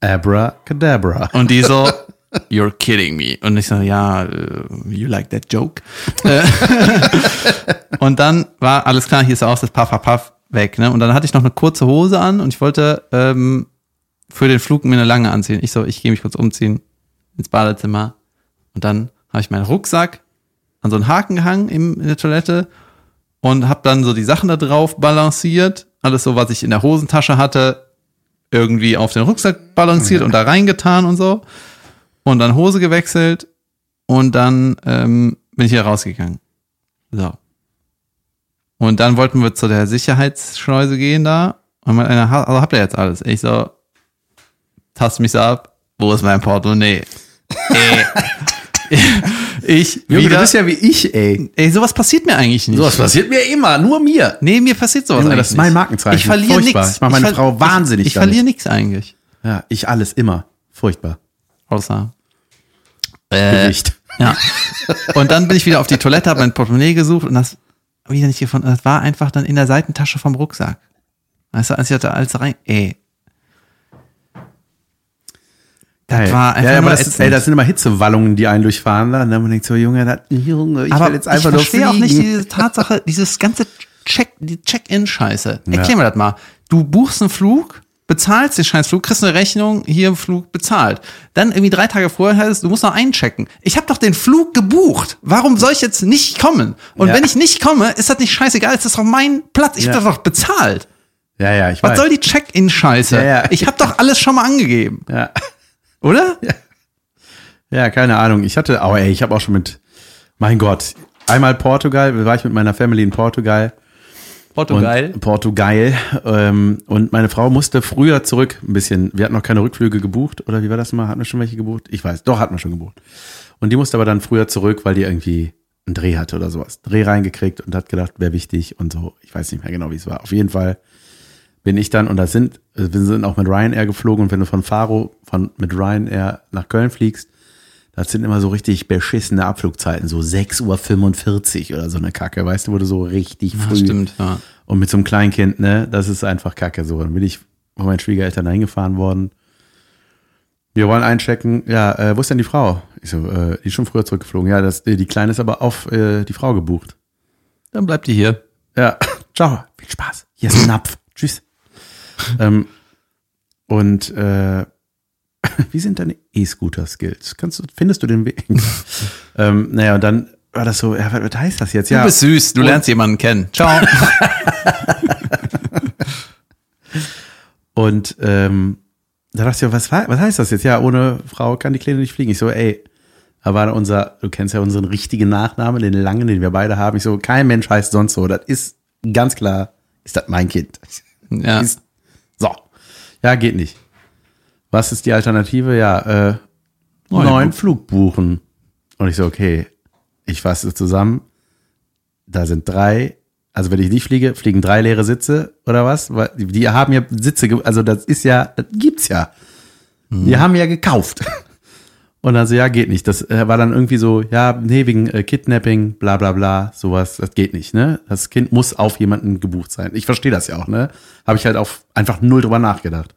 Abracadabra. Und die so, you're kidding me. Und ich so, ja, äh, you like that joke? Äh, und dann war alles klar, hier ist auch das Puff, Puff, Puff weg. Ne? Und dann hatte ich noch eine kurze Hose an und ich wollte ähm, für den Flug mir eine lange anziehen. Ich so, ich gehe mich kurz umziehen ins Badezimmer. Und dann habe ich meinen Rucksack an so einen Haken gehangen in der Toilette und habe dann so die Sachen da drauf balanciert. Alles so, was ich in der Hosentasche hatte, irgendwie auf den Rucksack balanciert und da reingetan und so. Und dann Hose gewechselt und dann ähm, bin ich hier rausgegangen. So. Und dann wollten wir zu der Sicherheitsschleuse gehen da. Und mein einer, "Ha- also habt ihr jetzt alles? Ich so, tast mich so ab, wo ist mein Portemonnaie? Ey. ich Junge, wieder, du bist ja wie ich, ey. ey, sowas passiert mir eigentlich nicht. Sowas passiert mir immer, nur mir. Nee, mir passiert sowas Junge, eigentlich das ist mein. Markenzeichen. Ich verliere nichts. Ich mach meine Frau wahnsinnig Ich, ich verliere nichts eigentlich. Ja, ich alles, immer. Furchtbar. Außer äh, Gewicht. Ja. Und dann bin ich wieder auf die Toilette, habe mein Portemonnaie gesucht und das wieder nicht gefunden. Das war einfach dann in der Seitentasche vom Rucksack. Weißt du, als ich da alles rein, ey. Das Geil. war einfach ja, ja, aber das, ist, ey, das sind immer Hitzewallungen, die einen durchfahren. Da. Und dann man denkt so, Junge, das, Junge ich Aber will jetzt einfach ich nur verstehe auch nicht fliegen. diese Tatsache, dieses ganze Check, die Check-in-Scheiße. Ja. Erklär mir das mal. Du buchst einen Flug, bezahlst den Scheißflug, kriegst eine Rechnung, hier Flug bezahlt. Dann irgendwie drei Tage vorher heißt es, du musst noch einchecken. Ich habe doch den Flug gebucht. Warum soll ich jetzt nicht kommen? Und Ja. wenn ich nicht komme, ist das nicht scheißegal, ist das doch mein Platz. Ich Ja. hab das doch bezahlt. Ja, ja, ich Was weiß. soll die Check-in-Scheiße? Ja, ja. Ich habe doch alles schon mal angegeben, ja. oder? ja, keine Ahnung. Ich hatte, aber ey, ich habe auch schon mit, mein Gott, einmal Portugal, war ich mit meiner Family in Portugal. Und Portugal. Ähm, und meine Frau musste früher zurück ein bisschen. Wir hatten noch keine Rückflüge gebucht. Oder wie war das mal? Hatten wir schon welche gebucht? Ich weiß. Doch, hatten wir schon gebucht. Und die musste aber dann früher zurück, weil die irgendwie einen Dreh hatte oder sowas. Dreh reingekriegt und hat gedacht, wäre wichtig und so. Ich weiß nicht mehr genau, wie es war. Auf jeden Fall bin ich dann, und da sind, äh, wir sind auch mit Ryanair geflogen und wenn du von Faro von, mit Ryanair nach Köln fliegst, das sind immer so richtig beschissene Abflugzeiten, so 6.45 Uhr oder so eine Kacke, weißt du, wo du so richtig Ja, früh stimmt, ja. und mit so einem Kleinkind, ne, das ist einfach Kacke. So, dann bin ich von meinen Schwiegereltern eingefahren worden. Wir wollen einchecken. Ja, äh, wo ist denn die Frau? Ich so, äh, die ist schon früher zurückgeflogen. Ja, das, die Kleine ist aber auf äh, die Frau gebucht. Dann bleibt die hier. Ja, ciao, viel Spaß. Hier ist ein Napf. Tschüss. ähm, und äh, wie sind deine E-Scooter-Skills? Kannst du, findest du den Weg? ähm, naja, und dann war das so, ja, was, heißt das jetzt? Du Ja, bist süß, du Und- lernst jemanden kennen. Ciao. Und ähm, da dachte ich, was, was heißt das jetzt? Ja, ohne Frau kann die Kleine nicht fliegen. Ich so, ey, da war unser, du kennst ja unseren richtigen Nachnamen, den langen, den wir beide haben. Ich so, kein Mensch heißt sonst so. Das ist ganz klar, ist das mein Kind. ja. Ist, so. Ja, geht nicht. Was ist die Alternative? Ja, äh, Neuen neuen Flug buchen. Und ich so, okay, ich fasse zusammen. Da sind drei, also wenn ich nicht fliege, fliegen drei leere Sitze oder was? Weil die- haben ja Sitze, also das ist ja, das gibt's ja. Die haben ja gekauft. Und dann so, ja, geht nicht. Das äh, war dann irgendwie so, ja, nee, wegen äh, Kidnapping, bla bla bla, sowas, das geht nicht, ne? Das Kind muss auf jemanden gebucht sein. Ich verstehe das ja auch, ne? Habe ich halt auch einfach null drüber nachgedacht.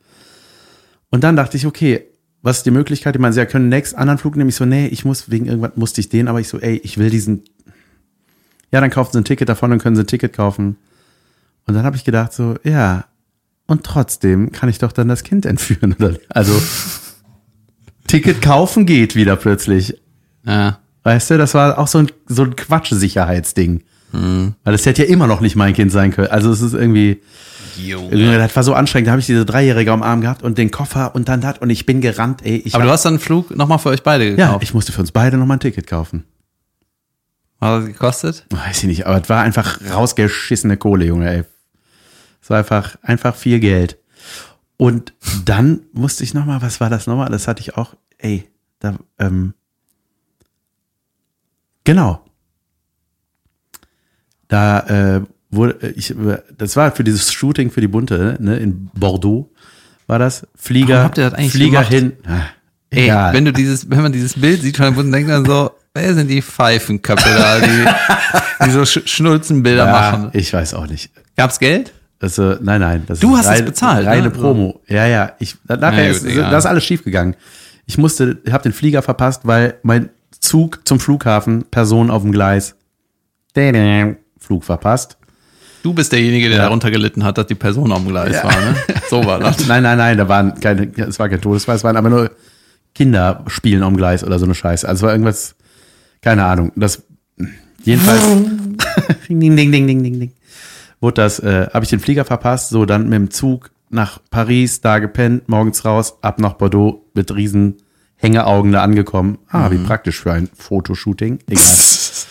Und dann dachte ich, okay, was ist die Möglichkeit? Ich meine, sie können next anderen Flug nehmen. Ich so, nee, ich muss, wegen irgendwas musste ich den, aber ich so, ey, ich will diesen. Ja, dann kaufen sie ein Ticket davon, dann können sie ein Ticket kaufen. Und dann habe ich gedacht, so, ja, und trotzdem kann ich doch dann das Kind entführen. Also, Ticket kaufen geht wieder plötzlich. ja. Weißt du, das war auch so ein, so ein Quatsch-Sicherheitsding. Mhm. Weil das hätte ja immer noch nicht mein Kind sein können. Also es ist irgendwie, irgendwie das war so anstrengend. Da habe ich diese Dreijährige am Arm gehabt und den Koffer und dann das und ich bin gerannt, ey. Ich Aber du hast dann einen Flug nochmal für euch beide ja, gekauft. ich musste für uns beide nochmal ein Ticket kaufen. Was hat das gekostet? Weiß ich nicht, aber es war einfach rausgeschissene Kohle, Junge, ey. Es war einfach, einfach viel Geld. Und dann musste ich nochmal, was war das nochmal? Das hatte ich auch, ey, da, ähm, genau. Da äh, wurde, ich, das war für dieses Shooting für die Bunte, ne, in Bordeaux war das. Flieger, Warum habt ihr das eigentlich Flieger gemacht? hin. Ah, Ey, egal. wenn du dieses, wenn man dieses Bild sieht von der Bund, denkt man so, wer sind die Pfeifenköpfe da, die, die so Sch Schnulzenbilder ja, machen? ich weiß auch nicht. Gab's Geld? Also, nein, nein. Das Du ist hast es reine, bezahlt, Reine ne? Promo. Ja, ja. Ich, nachher Na ist, gut, egal. da ist alles schief gegangen. Ich musste, ich habe den Flieger verpasst, weil mein Zug zum Flughafen, Person auf dem Gleis, Flug verpasst. Du bist derjenige, der darunter gelitten hat, dass die Person am Gleis war, ne? So war das. Nein, nein, nein, da waren keine, es war kein Todesfall, es waren aber nur Kinder spielen am Gleis oder so eine Scheiße. Also es war irgendwas, keine Ahnung. Das, jedenfalls, ding, ding, ding, ding, ding, ding. Wurde das, äh, habe ich den Flieger verpasst, so dann mit dem Zug nach Paris, da gepennt, morgens raus, ab nach Bordeaux, mit riesen Hängeaugen da angekommen. Ah, wie praktisch für ein Fotoshooting. Egal.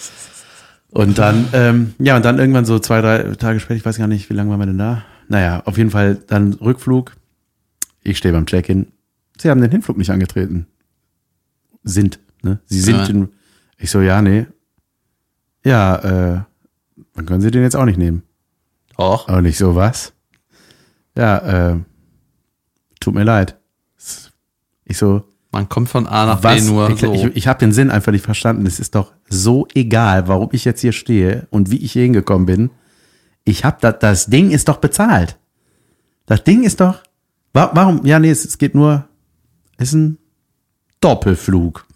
Und dann, ähm, ja, und dann irgendwann so zwei, drei Tage später, ich weiß gar nicht, wie lange waren wir denn da? Naja, auf jeden Fall dann Rückflug. Ich stehe beim Check-in. Sie haben den Hinflug nicht angetreten. Sind, ne? Sie sind Ja. in, ich so, ja, nee. Ja, äh, dann können Sie den jetzt auch nicht nehmen. Doch. Und ich so, was? Ja, äh, tut mir leid. Ich so, Man kommt von A nach B was? nur ich so. ich, ich habe den Sinn einfach nicht verstanden. Es ist doch so egal, warum ich jetzt hier stehe und wie ich hier hingekommen bin. Ich habe das, das Ding ist doch bezahlt. Das Ding ist doch, wa warum? Ja, nee, es, es geht nur, es ist ein Doppelflug.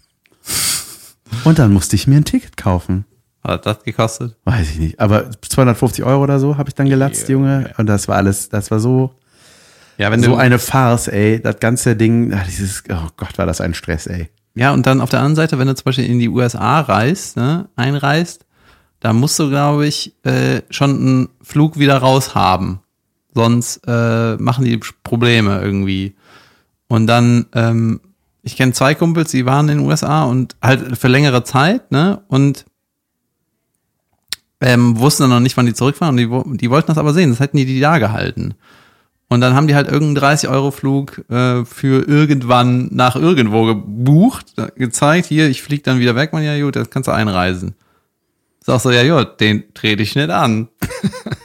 Und dann musste ich mir ein Ticket kaufen. Hat das gekostet? Weiß ich nicht. Aber 250 Euro oder so habe ich dann gelatzt, Junge. Und das war alles, das war so, Ja, wenn so du, eine Farce, ey. Das ganze Ding, ach, dieses, oh Gott, war das ein Stress, ey. ja, und dann auf der anderen Seite, wenn du zum Beispiel in die USA reist, ne, einreist, da musst du, glaube ich, äh, schon einen Flug wieder raus haben. Sonst äh, machen die Probleme irgendwie. Und dann, ähm, ich kenne zwei Kumpels, die waren in den USA und halt für längere Zeit, ne? Und ähm, wussten dann noch nicht, wann die zurückfahren und die, die wollten das aber sehen. Das hätten die die da gehalten. Und dann haben die halt irgendeinen 30-Euro-Flug äh, für irgendwann nach irgendwo gebucht, gezeigt, hier, ich flieg dann wieder weg. Man, ja gut, das kannst du einreisen. Sag so, ja gut, den trete ich nicht an.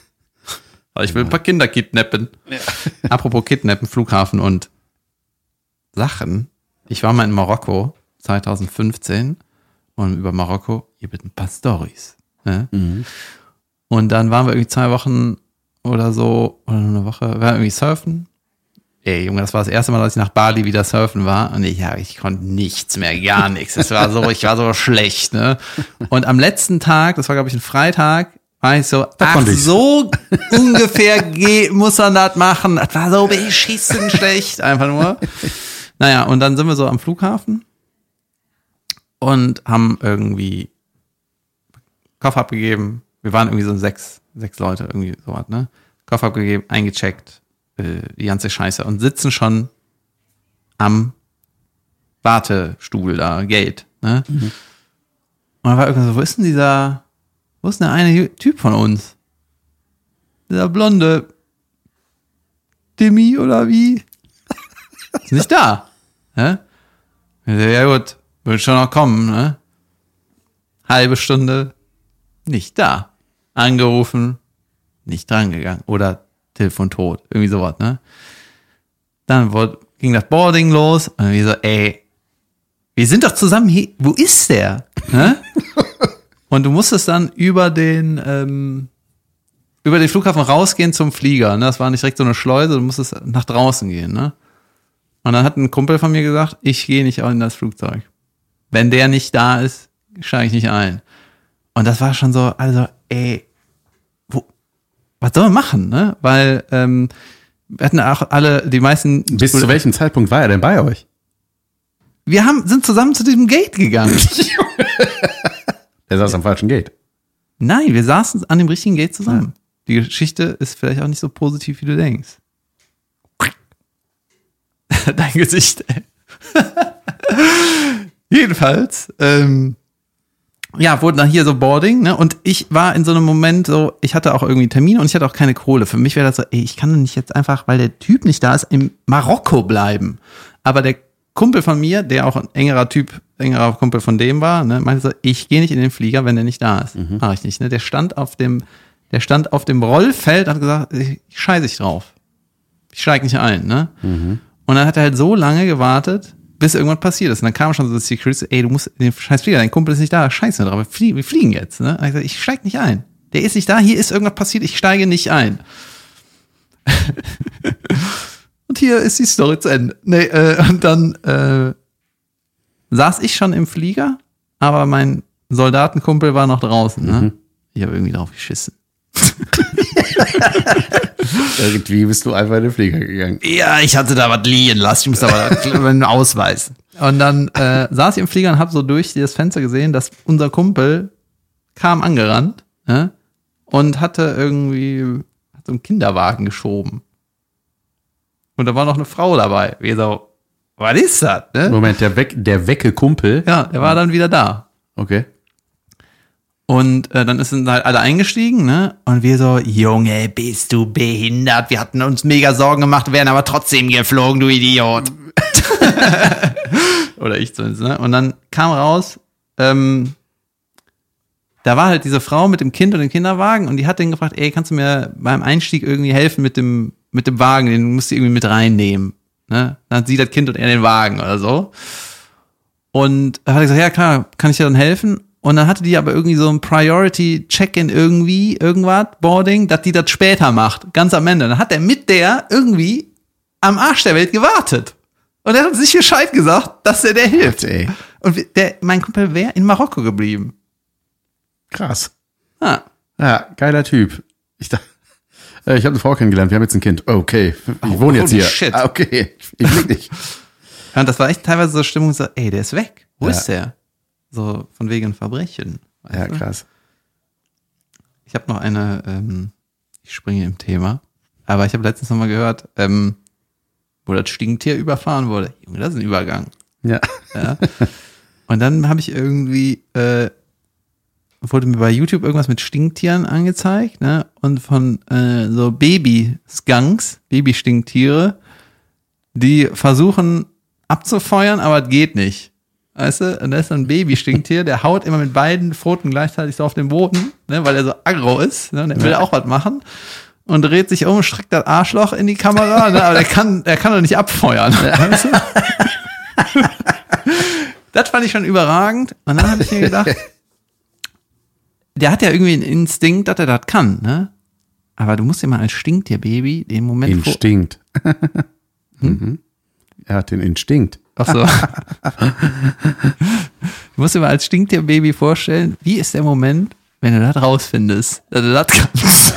Weil ich will ein paar Kinder kidnappen. Apropos kidnappen, Flughafen und Sachen. Ich war mal in Marokko 2015 und über Marokko gibt ein paar Stories. Ne? Und dann waren wir irgendwie zwei Wochen oder so, oder eine Woche, wir waren irgendwie surfen. Ey, Junge, das war das erste Mal, dass ich nach Bali wieder surfen war. Und ich, ja, ich konnte nichts mehr, gar nichts. Es war so, ich war so schlecht, ne? Und am letzten Tag, das war, glaube ich, ein Freitag, war ich so, ach, konnte ich's. so ungefähr ge- muss man das machen. Das war so beschissen schlecht, einfach nur. Naja, und dann sind wir so am Flughafen und haben irgendwie Koffer abgegeben. Wir waren irgendwie so sechs, sechs Leute, irgendwie sowas, ne? Koffer abgegeben, eingecheckt, äh, die ganze Scheiße und sitzen schon am Wartestuhl da, Gate, ne? Und dann war irgendwie so, wo ist denn dieser, wo ist denn der eine Typ von uns? Dieser blonde Demi oder wie? ist nicht da. Ne? Ja gut, wird schon noch kommen, ne? Halbe Stunde, nicht da. Angerufen, nicht drangegangen. Oder Telefon tot. Irgendwie sowas, ne? Dann wurde, ging das Boarding los und wir so, ey, wir sind doch zusammen hier. Wo ist der? Ne? und du musstest dann über den, ähm, über den Flughafen rausgehen zum Flieger. Ne? Das war nicht direkt so eine Schleuse, du musstest nach draußen gehen, ne? Und dann hat ein Kumpel von mir gesagt, ich gehe nicht auch in das Flugzeug. Wenn der nicht da ist, steige ich nicht ein. Und das war schon so, also, ey, wo, was soll man machen, ne? Weil ähm, wir hatten auch alle, die meisten. Bis zu welchem Zeitpunkt war er denn bei euch? Wir haben, sind zusammen zu diesem Gate gegangen. Der saß am falschen Gate. Nein, wir saßen an dem richtigen Gate zusammen. Die Geschichte ist vielleicht auch nicht so positiv, wie du denkst. Dein Gesicht. Jedenfalls, ähm, ja, wurde dann hier so Boarding, ne? Und ich war in so einem Moment so, ich hatte auch irgendwie Termine und ich hatte auch keine Kohle. Für mich wäre das so, ey, ich kann nicht jetzt einfach, weil der Typ nicht da ist, im Marokko bleiben. Aber der Kumpel von mir, der auch ein engerer Typ, engerer Kumpel von dem war, ne, meinte so, ich gehe nicht in den Flieger, wenn der nicht da ist. Mach ich nicht, ne? Der stand auf dem, der stand auf dem Rollfeld, hat gesagt, ich scheiße ich drauf. Ich steig nicht ein, ne? Und dann hat er halt so lange gewartet, bis irgendwas passiert ist. Und dann kam schon so das Security, ey, du musst den scheiß Flieger, dein Kumpel ist nicht da, scheiße drauf, wir fliegen, wir fliegen jetzt, ne? Ich, gesagt, ich steig nicht ein. Der ist nicht da, hier ist irgendwas passiert, ich steige nicht ein. und hier ist die Story zu Ende. Nee, äh, und dann äh, saß ich schon im Flieger, aber mein Soldatenkumpel war noch draußen, ne? Ich habe irgendwie drauf geschissen. Irgendwie bist du einfach in den Flieger gegangen. Ja, ich hatte da was liegen lassen. Ich muss aber einen Ausweis. Und dann äh, saß ich im Flieger und habe so durch das Fenster gesehen, dass unser Kumpel kam angerannt ne? und hatte irgendwie hat so einen Kinderwagen geschoben. Und da war noch eine Frau dabei. Wir so, was ist das? Ne? Moment, der, Weck, der wecke Kumpel. Ja, der war dann wieder da. Okay. Und äh, dann sind halt alle eingestiegen, ne? Und wir so, Junge, bist du behindert? Wir hatten uns mega Sorgen gemacht, wären aber trotzdem geflogen, du Idiot. Oder ich zumindest, ne? Und dann kam raus, ähm, da war halt diese Frau mit dem Kind und dem Kinderwagen und die hat den gefragt, ey, kannst du mir beim Einstieg irgendwie helfen mit dem, mit dem Wagen? Den musst du irgendwie mit reinnehmen. Ne? Dann hat sie das Kind und er den Wagen oder so. Und hat gesagt, ja klar, kann ich dir dann helfen? Und dann hatte die aber irgendwie so ein Priority Check-in irgendwie, irgendwas, Boarding, dass die das später macht, ganz am Ende. Dann hat er mit der irgendwie am Arsch der Welt gewartet. Und er hat uns nicht Bescheid gesagt, dass er der hilft. Ey. Und der, mein Kumpel wäre in Marokko geblieben. Krass. Ah, Ja, geiler Typ. Ich dachte, äh, ich habe eine Frau kennengelernt, wir haben jetzt ein Kind. Okay, ich wohne jetzt hier. shit. Ah, okay, ich flieg nicht. Und das war echt teilweise so Stimmung, so, ey, der ist weg. Wo Ja. ist der? So von wegen Verbrechen. Ja, du? krass. Ich habe noch eine, ähm, ich springe im Thema, aber ich habe letztens noch mal gehört, ähm, wo das Stinktier überfahren wurde. Junge, das ist ein Übergang. Ja. Ja. Und dann habe ich irgendwie, äh, wurde mir bei YouTube irgendwas mit Stinktieren angezeigt, ne? Und von äh, so Baby-Skunks, Baby-Stinktiere, die versuchen abzufeuern, aber es geht nicht. Weißt du? Und da ist so ein Baby-Stinktier, der haut immer mit beiden Pfoten gleichzeitig so auf den Boden, ne? weil er so aggro ist, ne? Und er will auch was machen. Und dreht sich um, streckt das Arschloch in die Kamera, ne? aber der kann, der kann doch nicht abfeuern. Weißt du? Das fand ich schon überragend. Und dann habe ich mir gedacht, der hat ja irgendwie einen Instinkt, dass er das kann, ne? Aber du musst dir mal als Stinktierbaby den Moment. Instinkt. mhm. Er hat den Instinkt. Ach so. du musst dir mal als Stinktierbaby vorstellen, wie ist der Moment, wenn du das rausfindest, dass du das kannst.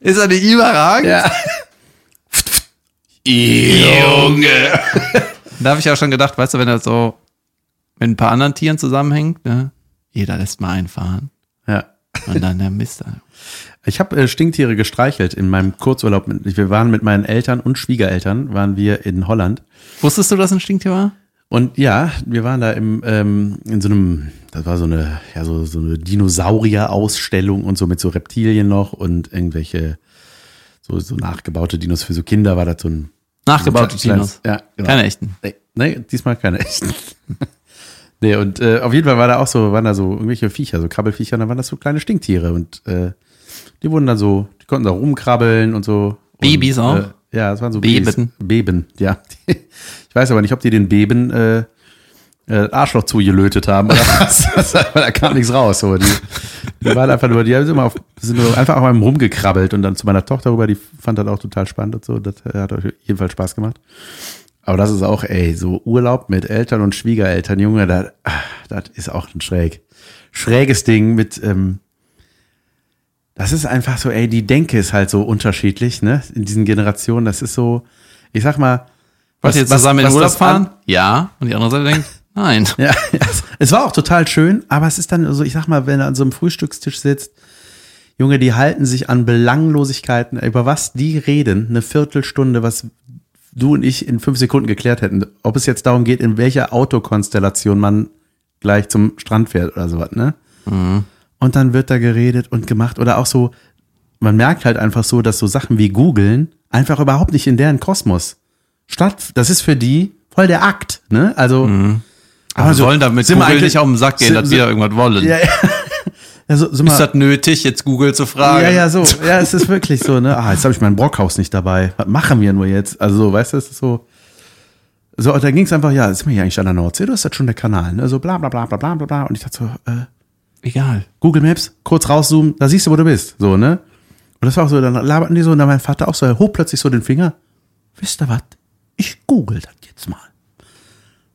ist er nicht überragend? Ja. Junge. Da habe ich auch schon gedacht, weißt du, wenn er so mit ein paar anderen Tieren zusammenhängt, ne? Jeder lässt mal einfahren. Ja. Und dann der Mister. Ich habe äh, Stinktiere gestreichelt in meinem Kurzurlaub. Wir waren mit meinen Eltern und Schwiegereltern, waren wir in Holland. Wusstest du, dass ein Stinktier war? Und ja, wir waren da im, ähm, in so einem, das war so eine, ja, so, so eine Dinosaurier-Ausstellung und so mit so Reptilien noch und irgendwelche, so, so nachgebaute Dinos für so Kinder war das so ein Nachgebaute so ein kleines- Dinos. Ja, genau. Keine echten. Nee, nee, diesmal keine echten. Nee, und äh, auf jeden Fall war da auch so, waren da so irgendwelche Viecher, so Krabbelfiecher, und dann waren das so kleine Stinktiere und äh, die wurden dann so, die konnten da rumkrabbeln und so. Babys und, auch? Äh, ja, es waren so Beben. Babys. Beben, ja. ich weiß aber nicht, ob die den Beben äh, äh, Arschloch zugelötet haben oder was. Weil da kam nichts raus. So. Die, die waren einfach nur, die haben immer auf, sind nur einfach auf einem rumgekrabbelt und dann zu meiner Tochter rüber, die fand das auch total spannend und so. Das hat auf jeden Fall Spaß gemacht. Aber das ist auch, ey, so Urlaub mit Eltern und Schwiegereltern, Junge, das, ah, das ist auch ein schräg, schräges Ding mit, ähm, das ist einfach so, ey, die Denke ist halt so unterschiedlich, ne, in diesen Generationen. Das ist so, ich sag mal, Wollt ihr jetzt was- zusammen in was den Urlaub fahren? Ja. Und die andere Seite denkt, nein. Ja, es- es war auch total schön, aber es ist dann so, ich sag mal, wenn er an so einem Frühstückstisch sitzt, Junge, die halten sich an Belanglosigkeiten, über was die reden, eine Viertelstunde, was du und ich in fünf Sekunden geklärt hätten. Ob es jetzt darum geht, in welcher Autokonstellation man gleich zum Strand fährt oder sowas, ne? Und dann wird da geredet und gemacht oder auch so, man merkt halt einfach so, dass so Sachen wie googeln einfach überhaupt nicht in deren Kosmos statt. Das ist für die voll der Akt, ne? Also, Aber wir so, wollen damit sind wir eigentlich- nicht auf den Sack gehen, sind- dass wir irgendwas wollen. ja, ja. Also, so Ist mal, das nötig, jetzt Google zu fragen? ja, ja, so. Ja, es ist wirklich so, ne? Ah, jetzt habe ich mein Brockhaus nicht dabei. Was machen wir nur jetzt? Also, so, weißt du, es ist so. So, und da ging es einfach, ja, sind wir hier eigentlich an der Nordsee? Du hast das schon der Kanal, ne? So bla bla bla bla bla bla bla. Und ich dachte so, äh, Egal. Google Maps, kurz rauszoomen, da siehst du, wo du bist. So, ne? Und das war auch so, dann laberten die so, und dann mein Vater auch so, er hob plötzlich so den Finger. Wisst ihr was? Ich google das jetzt mal.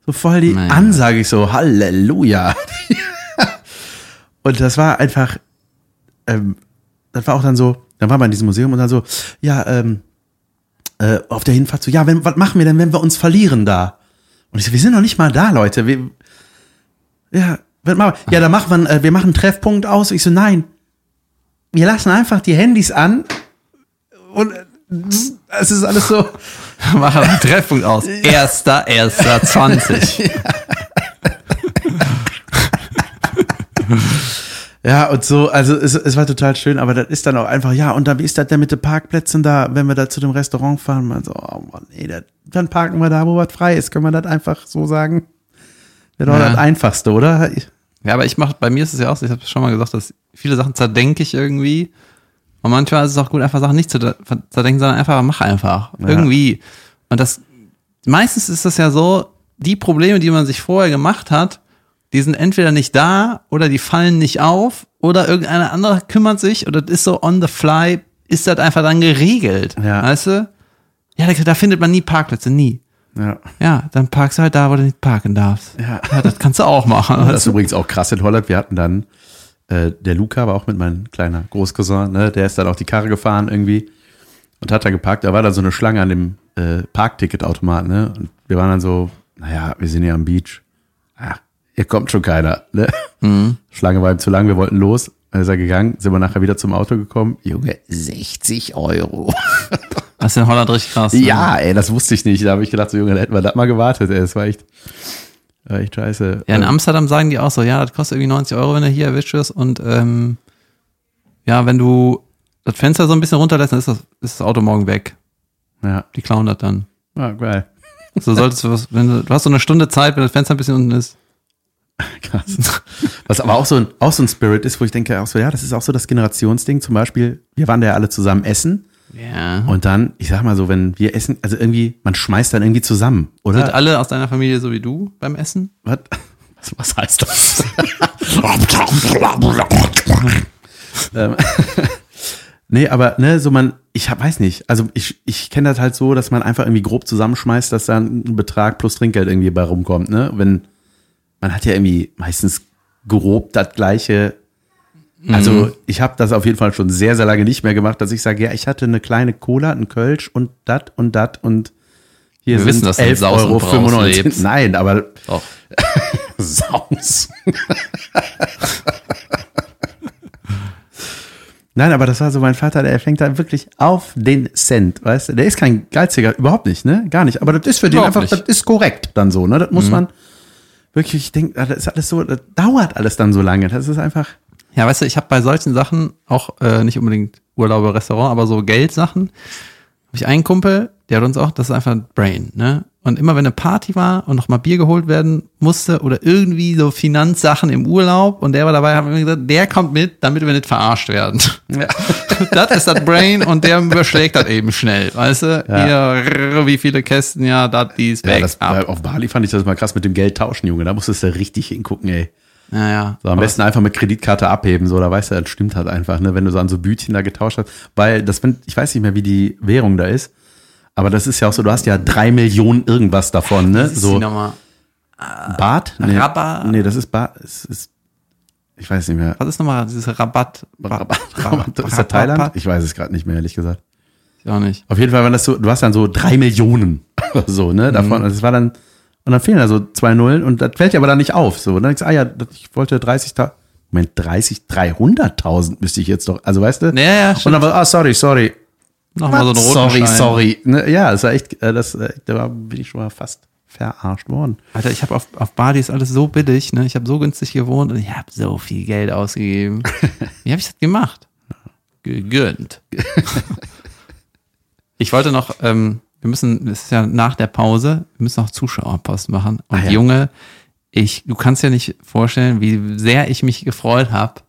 So voll die Naja. Ansage, ich so, Halleluja. Und das war einfach, ähm, das war auch dann so, dann war man in diesem Museum und dann so, ja, ähm, äh, auf der Hinfahrt so, ja, wenn, was machen wir denn, wenn wir uns verlieren da? Und ich so, wir sind noch nicht mal da, Leute. Wir, ja, was machen wir? Ja, da machen wir, äh, wir machen einen Treffpunkt aus. Ich so, nein. Wir lassen einfach die Handys an und äh, es ist alles so. Machen einen Treffpunkt aus. Erster, erster, 20. Ja, und so, also es, es war total schön, aber das ist dann auch einfach, ja, und dann, wie ist das denn mit den Parkplätzen da, wenn wir da zu dem Restaurant fahren? Man so, oh Mann, ey, das, dann parken wir da, wo was frei ist. Können wir das einfach so sagen? Wäre doch Ja. das Einfachste, oder? Ja, aber ich mache, bei mir ist es ja auch so, ich habe schon mal gesagt, dass viele Sachen zerdenke ich irgendwie. Und manchmal ist es auch gut, einfach Sachen nicht zu zerdenken, sondern einfach, mach einfach. Irgendwie. Und das, meistens ist das ja so, die Probleme, die man sich vorher gemacht hat, die sind entweder nicht da oder die fallen nicht auf oder irgendeiner andere kümmert sich oder das ist so on the fly, ist das einfach dann geregelt. Ja. Weißt du? Ja, da, da findet man nie Parkplätze, nie. Ja. Ja, dann parkst du halt da, wo du nicht parken darfst. Ja. das kannst du auch machen. Das ist übrigens auch krass in Holland. Wir hatten dann, äh, der Luca war auch mit meinem kleiner Großcousin, ne? der ist dann auch die Karre gefahren irgendwie und hat da geparkt. Da war dann so eine Schlange an dem äh, Parkticketautomaten. Ne? Und wir waren dann so, naja, wir sind ja am Beach. Hier kommt schon keiner. Ne? Schlange war ihm zu lang, wir wollten los. Dann ist er gegangen, sind wir nachher wieder zum Auto gekommen. Junge, 60 Euro. Das ist in Holland richtig krass. ne? Ja, ey, das wusste ich nicht. Da habe ich gedacht, so Junge, da hätten wir das mal gewartet. Ey, das war echt, war echt scheiße. Ja, in Ähm, Amsterdam sagen die auch so, ja, das kostet irgendwie 90 Euro, wenn du hier erwischt wirst. Und ähm, ja, wenn du das Fenster so ein bisschen runterlässt, dann ist das, ist das Auto morgen weg. ja, Die klauen das dann. ja, geil. So solltest du was, wenn du, du hast so eine Stunde Zeit, wenn das Fenster ein bisschen unten ist. Krass. Was aber auch so, ein, auch so ein Spirit ist, wo ich denke, auch so, ja, das ist auch so das Generationsding. Zum Beispiel, wir waren da ja alle zusammen essen. Ja. Und dann, ich sag mal so, wenn wir essen, also irgendwie, man schmeißt dann irgendwie zusammen, Sind oder? alle aus deiner Familie so wie du beim Essen? Was, was, was heißt das? ähm, nee, aber ne, so man, ich hab, weiß nicht, also ich, ich kenne das halt so, dass man einfach irgendwie grob zusammenschmeißt, dass dann ein Betrag plus Trinkgeld irgendwie bei rumkommt, ne? Wenn, man hat ja irgendwie meistens grob das gleiche. Also ich habe das auf jeden Fall schon sehr, sehr lange nicht mehr gemacht, dass ich sage, ja, ich hatte eine kleine Cola, ein Kölsch und dat und dat und hier Wir sind wissen, dass du in 11 Saus und Euro Braus 95. lebst. Nein, aber Doch. Saus. Nein, aber das war so mein Vater, der fängt da wirklich auf den Cent, weißt du? Der ist kein Geiziger, überhaupt nicht, ne? Gar nicht. Aber das ist für den Überhaupt einfach, nicht. das ist korrekt dann so, ne? Das muss man wirklich, ich denke, das ist alles so, das dauert alles dann so lange. Das ist einfach, Ja, weißt du, ich habe bei solchen Sachen auch äh, nicht unbedingt Urlaube, Restaurant, aber so Geldsachen. Habe ich einen Kumpel, der hat uns auch, das ist einfach ein Brain, ne? Und immer wenn eine Party war und nochmal Bier geholt werden musste oder irgendwie so Finanzsachen im Urlaub und der war dabei, haben wir gesagt, der kommt mit, damit wir nicht verarscht werden. das ist das Brain und der überschlägt das eben schnell, weißt du? Hier, wie viele Kästen, ja, das, dies, ja, weg, das, ab. auf Bali fand ich das mal krass mit dem Geld tauschen, Junge. Da musstest du richtig hingucken, ey. Ja, ja. So, am besten einfach mit Kreditkarte abheben, so, da weißt du, das stimmt halt einfach, ne, wenn du so an so Bütchen da getauscht hast. Weil das, wenn, ich weiß nicht mehr, wie die Währung da ist, aber das ist ja auch so, du hast ja drei Millionen irgendwas davon, ne? Das ist die So Nummer. Bart? Nee, Rabba- Nee, das ist Bart. Es ist, ich weiß nicht mehr. Was ist nochmal dieses Rabatt? Rabatt, Rabatt, ist das Thailand? Ich weiß es gerade nicht mehr, ehrlich gesagt. Ich auch nicht. Auf jeden Fall waren das so, du hast dann so drei Millionen. so, ne? Davon, das war dann, und dann fehlen da so zwei Nullen und das fällt dir aber dann nicht auf. So, und dann denkst du, ah ja, ich wollte 30.000, Moment, 30, 300.000 müsste ich jetzt doch, also weißt du? Ja, ja, Und stimmt. dann war, ah, sorry, sorry. Nochmal so einen roten sorry, Schein. sorry. Ne, ja, das war echt, äh, das, äh, da war- bin ich schon mal fast verarscht worden. Alter, ich habe auf, auf Bali ist alles so billig, ne? Ich habe so günstig gewohnt und ich habe so viel Geld ausgegeben. Wie habe ich das gemacht? Gegönnt. ich wollte noch, ähm, wir müssen, es ist ja nach der Pause, wir müssen noch Zuschauerpost machen. Und Ah ja. Junge, ich, du kannst dir nicht vorstellen, wie sehr ich mich gefreut habe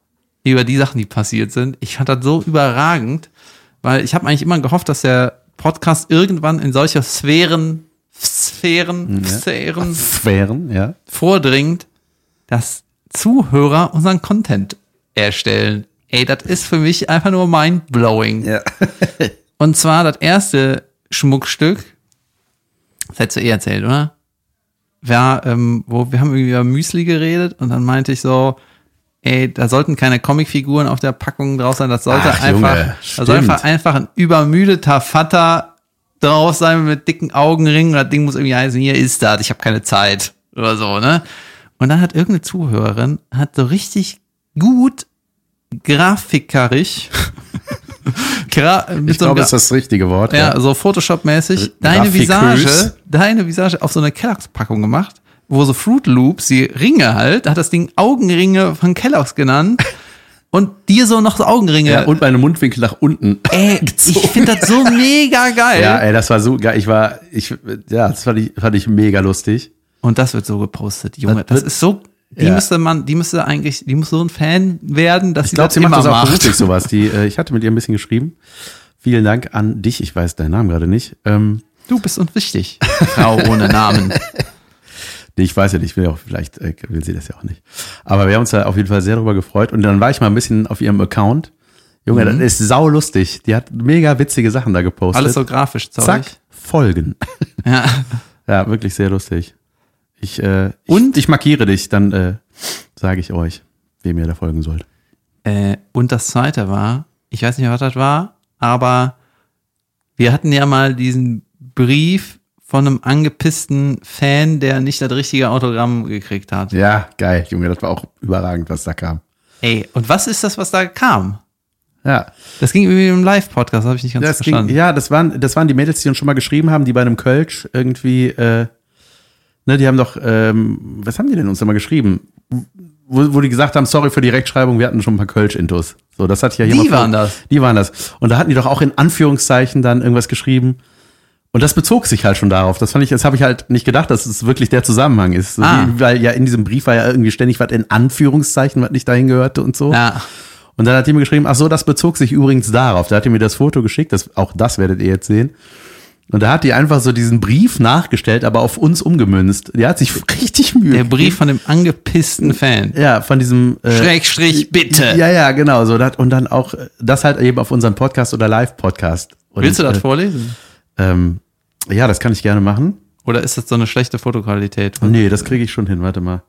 über die Sachen, die passiert sind. Ich fand das so überragend, weil ich habe eigentlich immer gehofft, dass der Podcast irgendwann in solche Sphären, Sphären, Sphären Sphären, ja. vordringt, dass Zuhörer unseren Content erstellen. Ey, das ist für mich einfach nur mind-blowing. Ja. Und zwar das erste Schmuckstück, das hättest du eh erzählt, oder? War, ähm, wo wir haben irgendwie über Müsli geredet und dann meinte ich so, ey, da sollten keine Comicfiguren auf der Packung drauf sein, das sollte Ach, einfach, Junge, da soll einfach, einfach ein übermüdeter Vater drauf sein mit dicken Augenringen. Das Ding muss irgendwie heißen, hier ist das, ich habe keine Zeit oder so, ne? Und dann hat irgendeine Zuhörerin, hat so richtig gut grafikerisch, Ich so glaube, das ist das richtige Wort. ja, so Photoshop-mäßig, deine. Visage, deine Visage auf so eine Kelloggs-Packung gemacht, wo so Fruit Loops, die Ringe halt, da hat das Ding Augenringe von Kelloggs genannt und dir so noch so Augenringe. Ja, und meine Mundwinkel nach unten. ey, ich finde das so mega geil. Ja, ey, das war so geil. Ich war, ich, ja, das fand ich, fand ich mega lustig. Und das wird so gepostet, Junge. Das Das, ist so, die Ja. müsste man, die müsste eigentlich, die muss so ein Fan werden, dass Ich sie glaube, das sie macht das auch beruflich sowas. Die, äh, ich hatte mit ihr ein bisschen geschrieben. Vielen Dank an dich. Ich weiß deinen Namen gerade nicht. Ähm, Du bist uns wichtig, Frau ohne Namen. nee, ich weiß ja nicht, ich will auch, vielleicht äh, will sie das ja auch nicht. Aber wir haben uns da auf jeden Fall sehr darüber gefreut. Und dann war ich mal ein bisschen auf ihrem Account. Junge, Mhm. das ist sau lustig. Die hat mega witzige Sachen da gepostet. Alles so grafisch Zeug. Zack, folgen. Ja. Ja, wirklich sehr lustig. Ich, äh, ich, Und? ich markiere dich, dann äh, sage ich euch, wem ihr da folgen sollt. Äh, und das zweite war, ich weiß nicht, was das war, aber wir hatten ja mal diesen Brief von einem angepissten Fan, der nicht das richtige Autogramm gekriegt hat. Ja, geil, Junge, das war auch überragend, was da kam. Ey, und was ist das, was da kam? Ja, Das ging irgendwie im Live-Podcast, habe ich nicht ganz das verstanden. ging, ja, das waren, das waren die Mädels, die uns schon mal geschrieben haben, die bei einem Kölsch irgendwie, äh, ne, die haben doch, ähm, was haben die denn uns immer geschrieben? Wo, wo die gesagt haben, sorry für die Rechtschreibung, wir hatten schon ein paar Kölsch-Intos. So, das hat ja hier Die waren das? Die waren das. Und da hatten die doch auch in Anführungszeichen dann irgendwas geschrieben. Und das bezog sich halt schon darauf. Das fand ich, das habe ich halt nicht gedacht, dass es wirklich der Zusammenhang ist. So Ah. wie, weil ja in diesem Brief war ja irgendwie ständig was in Anführungszeichen, was nicht dahin gehörte und so. Ja. Und dann hat die mir geschrieben, ach so, das bezog sich übrigens darauf. Da hat die mir das Foto geschickt, das, auch das werdet ihr jetzt sehen. Und da hat die einfach so diesen Brief nachgestellt, aber auf uns umgemünzt. Die hat sich richtig Mühe. Der Brief von dem angepissten Fan. Ja, von diesem äh, Schrägstrich, bitte. Ja, ja, genau. So, und dann auch äh, das halt eben auf unseren Podcast oder Live-Podcast. Und, Willst du das äh, vorlesen? ähm, Ja, das kann ich gerne machen. Oder ist das so eine schlechte Fotoqualität? Nee, das kriege ich schon hin. Warte mal.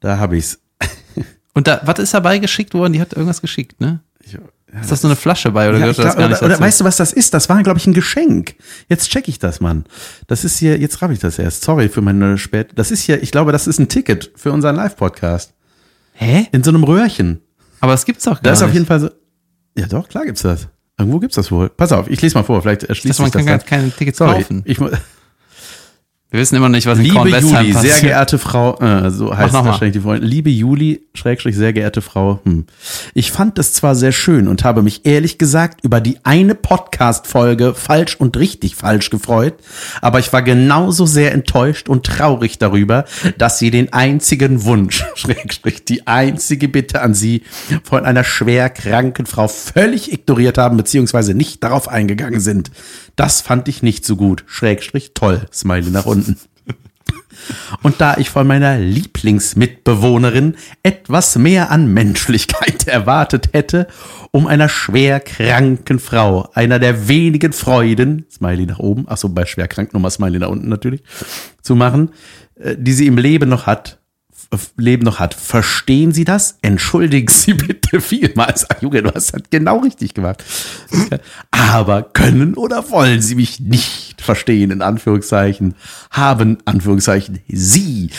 Da habe ich's. Und da, was ist dabei geschickt worden? Die hat irgendwas geschickt, ne? Ich, Ist das so eine Flasche bei oder Ja, gehört das gar nicht oder, oder weißt du, was das ist? Das war, glaube ich, ein Geschenk. Jetzt check ich das, Mann. Das ist hier, jetzt raff ich das erst. Sorry für meine spät. Das ist hier, ich glaube, das ist ein Ticket für unseren Live-Podcast. Hä? In so einem Röhrchen. Aber das gibt's doch gar Das ist nicht. auf jeden Fall so. Ja, doch, klar gibt's das. Irgendwo gibt's das wohl. Pass auf, ich lese mal vor, vielleicht erschließt man sich das kann dann. gar keine Tickets Sorry, kaufen. ich Wir wissen immer nicht, was in Liebe Juli, sehr geehrte Frau, äh, so heißt wahrscheinlich die Freundin. Liebe Juli, Schrägstrich, sehr geehrte Frau, hm. ich fand es zwar sehr schön und habe mich ehrlich gesagt über die eine Podcast-Folge falsch und richtig falsch gefreut, aber ich war genauso sehr enttäuscht und traurig darüber, dass Sie den einzigen Wunsch, Schrägstrich, die einzige Bitte an Sie von einer schwer kranken Frau völlig ignoriert haben, beziehungsweise nicht darauf eingegangen sind. Das fand ich nicht so gut. Schrägstrich, toll. Smiley nach unten. Und da ich von meiner Lieblingsmitbewohnerin etwas mehr an Menschlichkeit erwartet hätte, um einer schwer kranken Frau, einer der wenigen Freuden, Smiley nach oben, ach so, bei schwer krank nochmal Smiley nach unten natürlich, zu machen, äh, die sie im Leben noch hat, Leben noch hat. Verstehen Sie das? Entschuldigen Sie bitte vielmals. Ach, Junge, du hast das genau richtig gemacht. Aber können oder wollen Sie mich nicht verstehen, in Anführungszeichen, haben, Anführungszeichen, Sie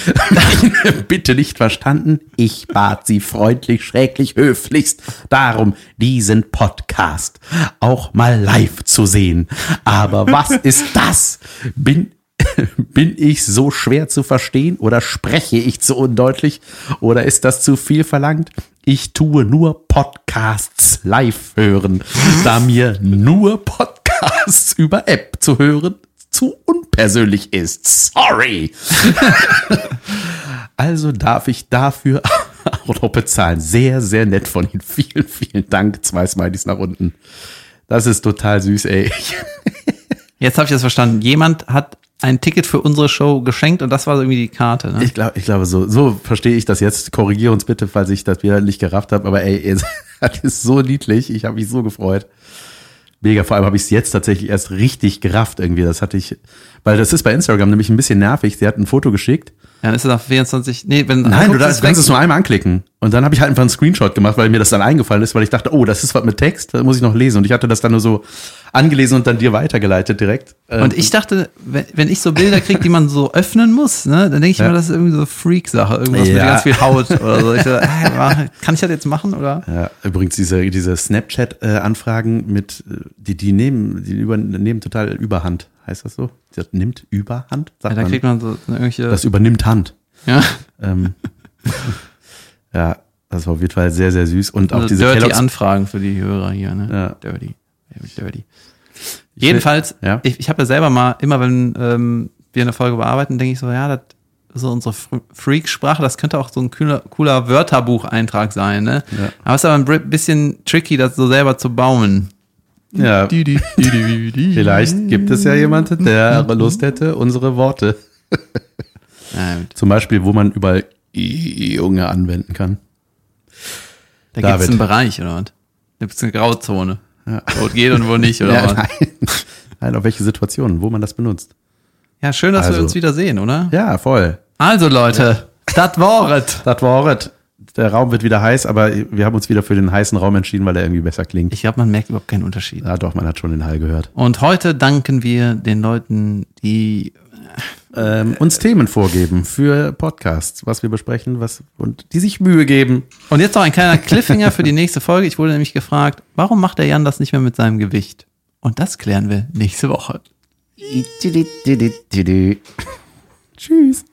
bitte nicht verstanden. Ich bat Sie freundlich, schräglich, höflichst darum, diesen Podcast auch mal live zu sehen. Aber was ist das? Bin bin ich so schwer zu verstehen oder spreche ich zu undeutlich oder ist das zu viel verlangt? Ich tue nur Podcasts live hören, da mir nur Podcasts über App zu hören zu unpersönlich ist. Sorry. also darf ich dafür auch noch bezahlen. Sehr, sehr nett von Ihnen. Vielen, vielen Dank. Zwei Smileys nach unten. Das ist total süß, ey. Jetzt habe ich das verstanden. Jemand hat ein Ticket für unsere Show geschenkt und das war irgendwie die Karte. Ne? Ich glaube, ich glaube, so, so verstehe ich das jetzt. Korrigiere uns bitte, falls ich das wieder nicht gerafft habe. Aber ey, das ist so niedlich. Ich habe mich so gefreut. Mega. Vor allem habe ich es jetzt tatsächlich erst richtig gerafft irgendwie. Das hatte ich, weil das ist bei Instagram nämlich ein bisschen nervig. Sie hat ein Foto geschickt. Ja, dann ist es auf 24. Nee, wenn Nein, du darfst, kannst es nur einmal anklicken. Und dann habe ich halt einfach einen Screenshot gemacht, weil mir das dann eingefallen ist, weil ich dachte, oh, das ist was mit Text, das muss ich noch lesen. Und ich hatte das dann nur so angelesen und dann dir weitergeleitet direkt. Ähm, Und ich dachte, wenn, wenn ich so Bilder kriege, die man so öffnen muss, ne, dann denke ich Ja. immer, das ist irgendwie so Freak-Sache, irgendwas mit Ja. ganz viel Haut oder so. Ich so, äh, kann ich das jetzt machen oder? Ja, übrigens diese, diese Snapchat-Anfragen mit, äh, die, die nehmen, die über, nehmen total Überhand. Heißt das so? Das nimmt Überhand? Ja, Sagt da man. kriegt man so irgendwelche. das übernimmt Hand. ja, Ähm, ja, das war auf jeden Fall sehr, sehr süß. Und auch also diese dirty Kellogg's- Anfragen für die Hörer hier, ne? Ja. Dirty. Dirty. Jedenfalls, ja. ich, ich habe ja selber mal, immer wenn ähm, wir eine Folge bearbeiten, denke ich so, ja, das ist so unsere Fr- Freak-Sprache, das könnte auch so ein cooler, cooler Wörterbucheintrag sein, ne? Ja. Aber es ist aber ein bisschen tricky, das so selber zu bauen. Ja, vielleicht gibt es ja jemanden, der Lust hätte, unsere Worte. Ja. Zum Beispiel, wo man überall Junge anwenden kann. Da gibt es einen Bereich, oder was? Da gibt es eine Grauzone. Wo es geht und wo nicht, oder Ja, was? nein. nein, auf welche Situationen, wo man das benutzt. Ja, schön, dass wir Also. uns wieder sehen, oder? Ja, voll. Also, Leute, das war's. Das es. Der Raum wird wieder heiß, aber wir haben uns wieder für den heißen Raum entschieden, weil der irgendwie besser klingt. Ich glaube, man merkt überhaupt keinen Unterschied. Ja, doch, man hat schon den Hall gehört. Und heute danken wir den Leuten, die Ähm, uns Themen vorgeben für Podcasts, was wir besprechen, was und die sich Mühe geben. Und jetzt noch ein kleiner Cliffhanger für die nächste Folge. Ich wurde nämlich gefragt, warum macht der Jan das nicht mehr mit seinem Gewicht? Und das klären wir nächste Woche. Tschüss.